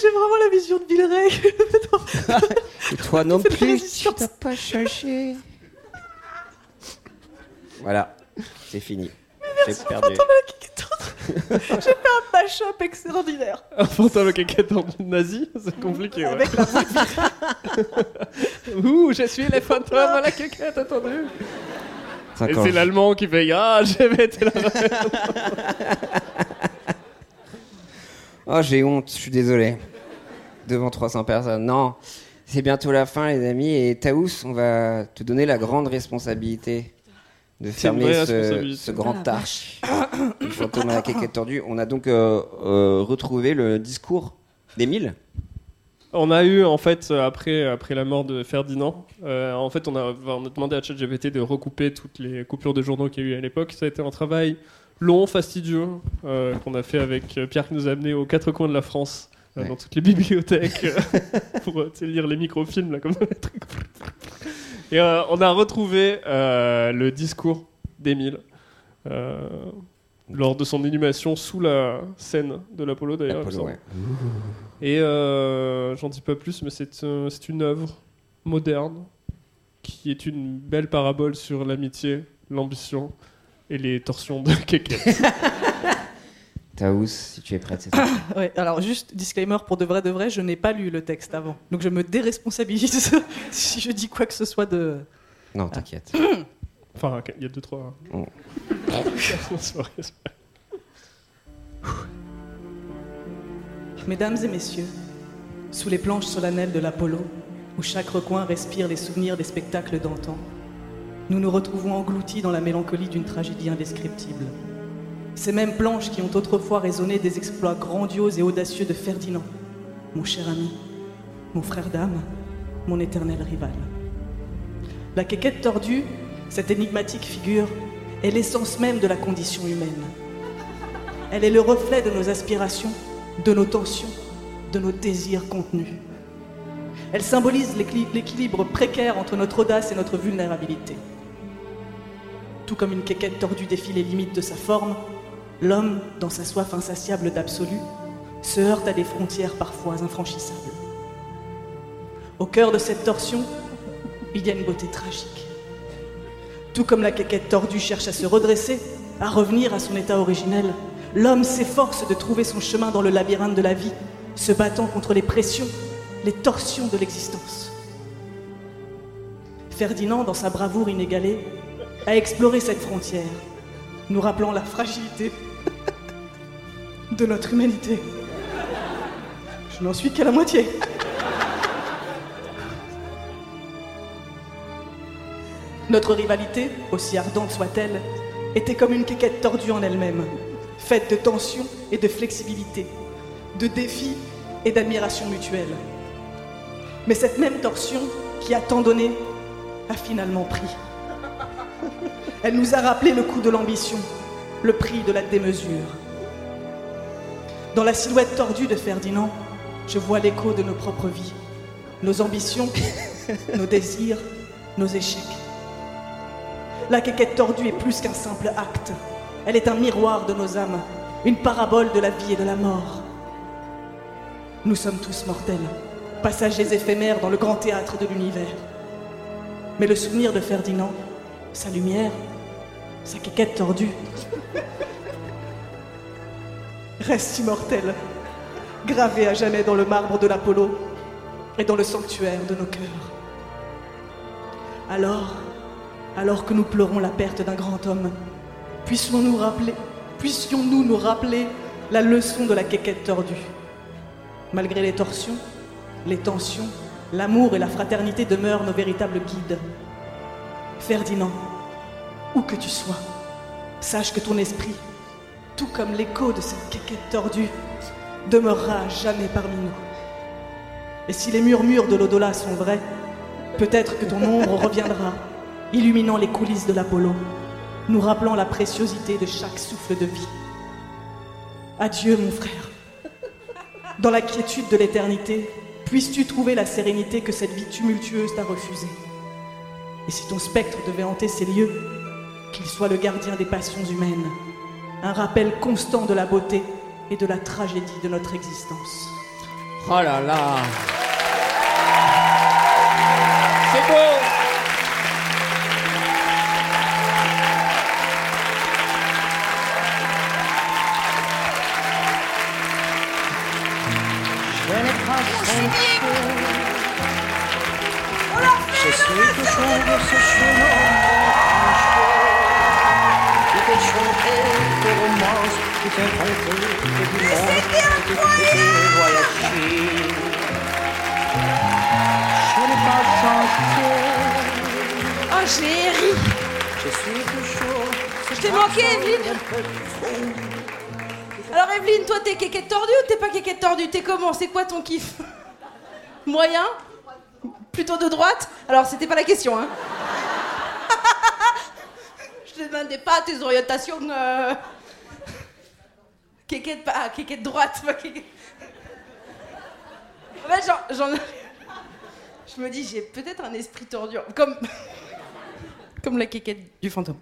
J'ai vraiment la vision de Villeray. Et toi non plus, tu t'as pas changé. Voilà, c'est fini. J'ai perdu. J'ai fait un mash-up extraordinaire. Un fantôme avec un caton nazi, c'est compliqué, ouais. Avec la Ouh, je suis les fantômes à la caquette, attendu. Ça, Et c'est je- l'allemand qui fait Ah, j'ai été là. Oh, j'ai honte, je suis désolé. Devant 300 personnes. Non, c'est bientôt la fin, les amis. Et Taous, on va te donner la grande responsabilité de fermer ce, grand arche. Le fantôme à la caquette tordue. On a donc euh, euh, retrouvé le discours d'Émile. On a eu en fait euh, après après la mort de Ferdinand, euh, en fait on a on a demandé à ChatGPT de recouper toutes les coupures de journaux qu'il y a eu à l'époque. Ça a été un travail long, fastidieux euh, qu'on a fait avec Pierre qui nous a amené aux quatre coins de la France, euh, Ouais. dans toutes les bibliothèques pour lire les microfilms là comme. Et on a retrouvé le discours d'Émile. Lors de son inhumation sous la scène de l'Apollo d'ailleurs. ouais. Et euh, j'en dis pas plus, mais c'est euh, c'est une œuvre moderne qui est une belle parabole sur l'amitié, l'ambition et les torsions de Keke. Taous, si tu es prête, c'est ça. Ouais, alors juste disclaimer pour de vrai de vrai, je n'ai pas lu le texte avant. Donc je me déresponsabilise si je dis quoi que ce soit de. Non, t'inquiète. enfin, il y a deux, trois. Oh. Soirée, Mesdames et messieurs, sous les planches solennelles de l'Apollo, où chaque recoin respire les souvenirs des spectacles d'antan, nous nous retrouvons engloutis dans la mélancolie d'une tragédie indescriptible. Ces mêmes planches qui ont autrefois résonné des exploits grandioses et audacieux de Ferdinand, mon cher ami, mon frère d'âme, mon éternel rival. La quéquette tordue, cette énigmatique figure, est l'essence même de la condition humaine. Elle est le reflet de nos aspirations, de nos tensions, de nos désirs contenus. Elle symbolise l'équili- l'équilibre précaire entre notre audace et notre vulnérabilité. Tout comme une quéquette tordue défie les limites de sa forme, l'homme, dans sa soif insatiable d'absolu, se heurte à des frontières parfois infranchissables. Au cœur de cette torsion, il y a une beauté tragique. Tout comme la quéquette tordue cherche à se redresser, à revenir à son état originel, l'homme s'efforce de trouver son chemin dans le labyrinthe de la vie, se battant contre les pressions, les torsions de l'existence. Ferdinand, dans sa bravoure inégalée, a exploré cette frontière, nous rappelant la fragilité de notre humanité. Je n'en suis qu'à la moitié. Notre rivalité, aussi ardente soit-elle, était comme une quéquette tordue en elle-même, faite de tension et de flexibilité, de défis et d'admiration mutuelle. Mais cette même torsion, qui a tant donné, a finalement pris. Elle nous a rappelé le coût de l'ambition, le prix de la démesure. Dans la silhouette tordue de Ferdinand, je vois l'écho de nos propres vies, nos ambitions, nos désirs, nos échecs. La quéquette tordue est plus qu'un simple acte. Elle est un miroir de nos âmes, une parabole de la vie et de la mort. Nous sommes tous mortels, passagers éphémères dans le grand théâtre de l'univers. Mais le souvenir de Ferdinand, sa lumière, sa quéquette tordue, reste immortel, gravé à jamais dans le marbre de l'Apollo et dans le sanctuaire de nos cœurs. Alors, alors que nous pleurons la perte d'un grand homme, puissions-nous rappeler, puissions-nous nous rappeler la leçon de la quéquette tordue. Malgré les torsions, les tensions, l'amour et la fraternité demeurent nos véritables guides. Ferdinand, où que tu sois, sache que ton esprit, tout comme l'écho de cette quéquette tordue, demeurera à jamais parmi nous. Et si les murmures de l'au-delà sont vrais, peut-être que ton ombre reviendra, illuminant les coulisses de l'Apollo, nous rappelant la préciosité de chaque souffle de vie. Adieu, mon frère. Dans la quiétude de l'éternité, puisses-tu trouver la sérénité que cette vie tumultueuse t'a refusée. Et si ton spectre devait hanter ces lieux, qu'il soit le gardien des passions humaines, un rappel constant de la beauté et de la tragédie de notre existence. Oh là là C'est beau Oh, j'ai ri. Je t'ai manqué, Evelyne. Alors, Evelyne, toi, t'es quéquette tordue ou t'es pas quéquette tordue? T'es comment? C'est quoi ton kiff? Moyen? Plutôt de droite? Alors, c'était pas la question, hein. Je te demandais pas tes orientations. Euh... Kékette ah, kékette droite, pas. En fait, j'en. Je me dis, j'ai peut-être un esprit tordu. Comme. Comme la kékette du fantôme.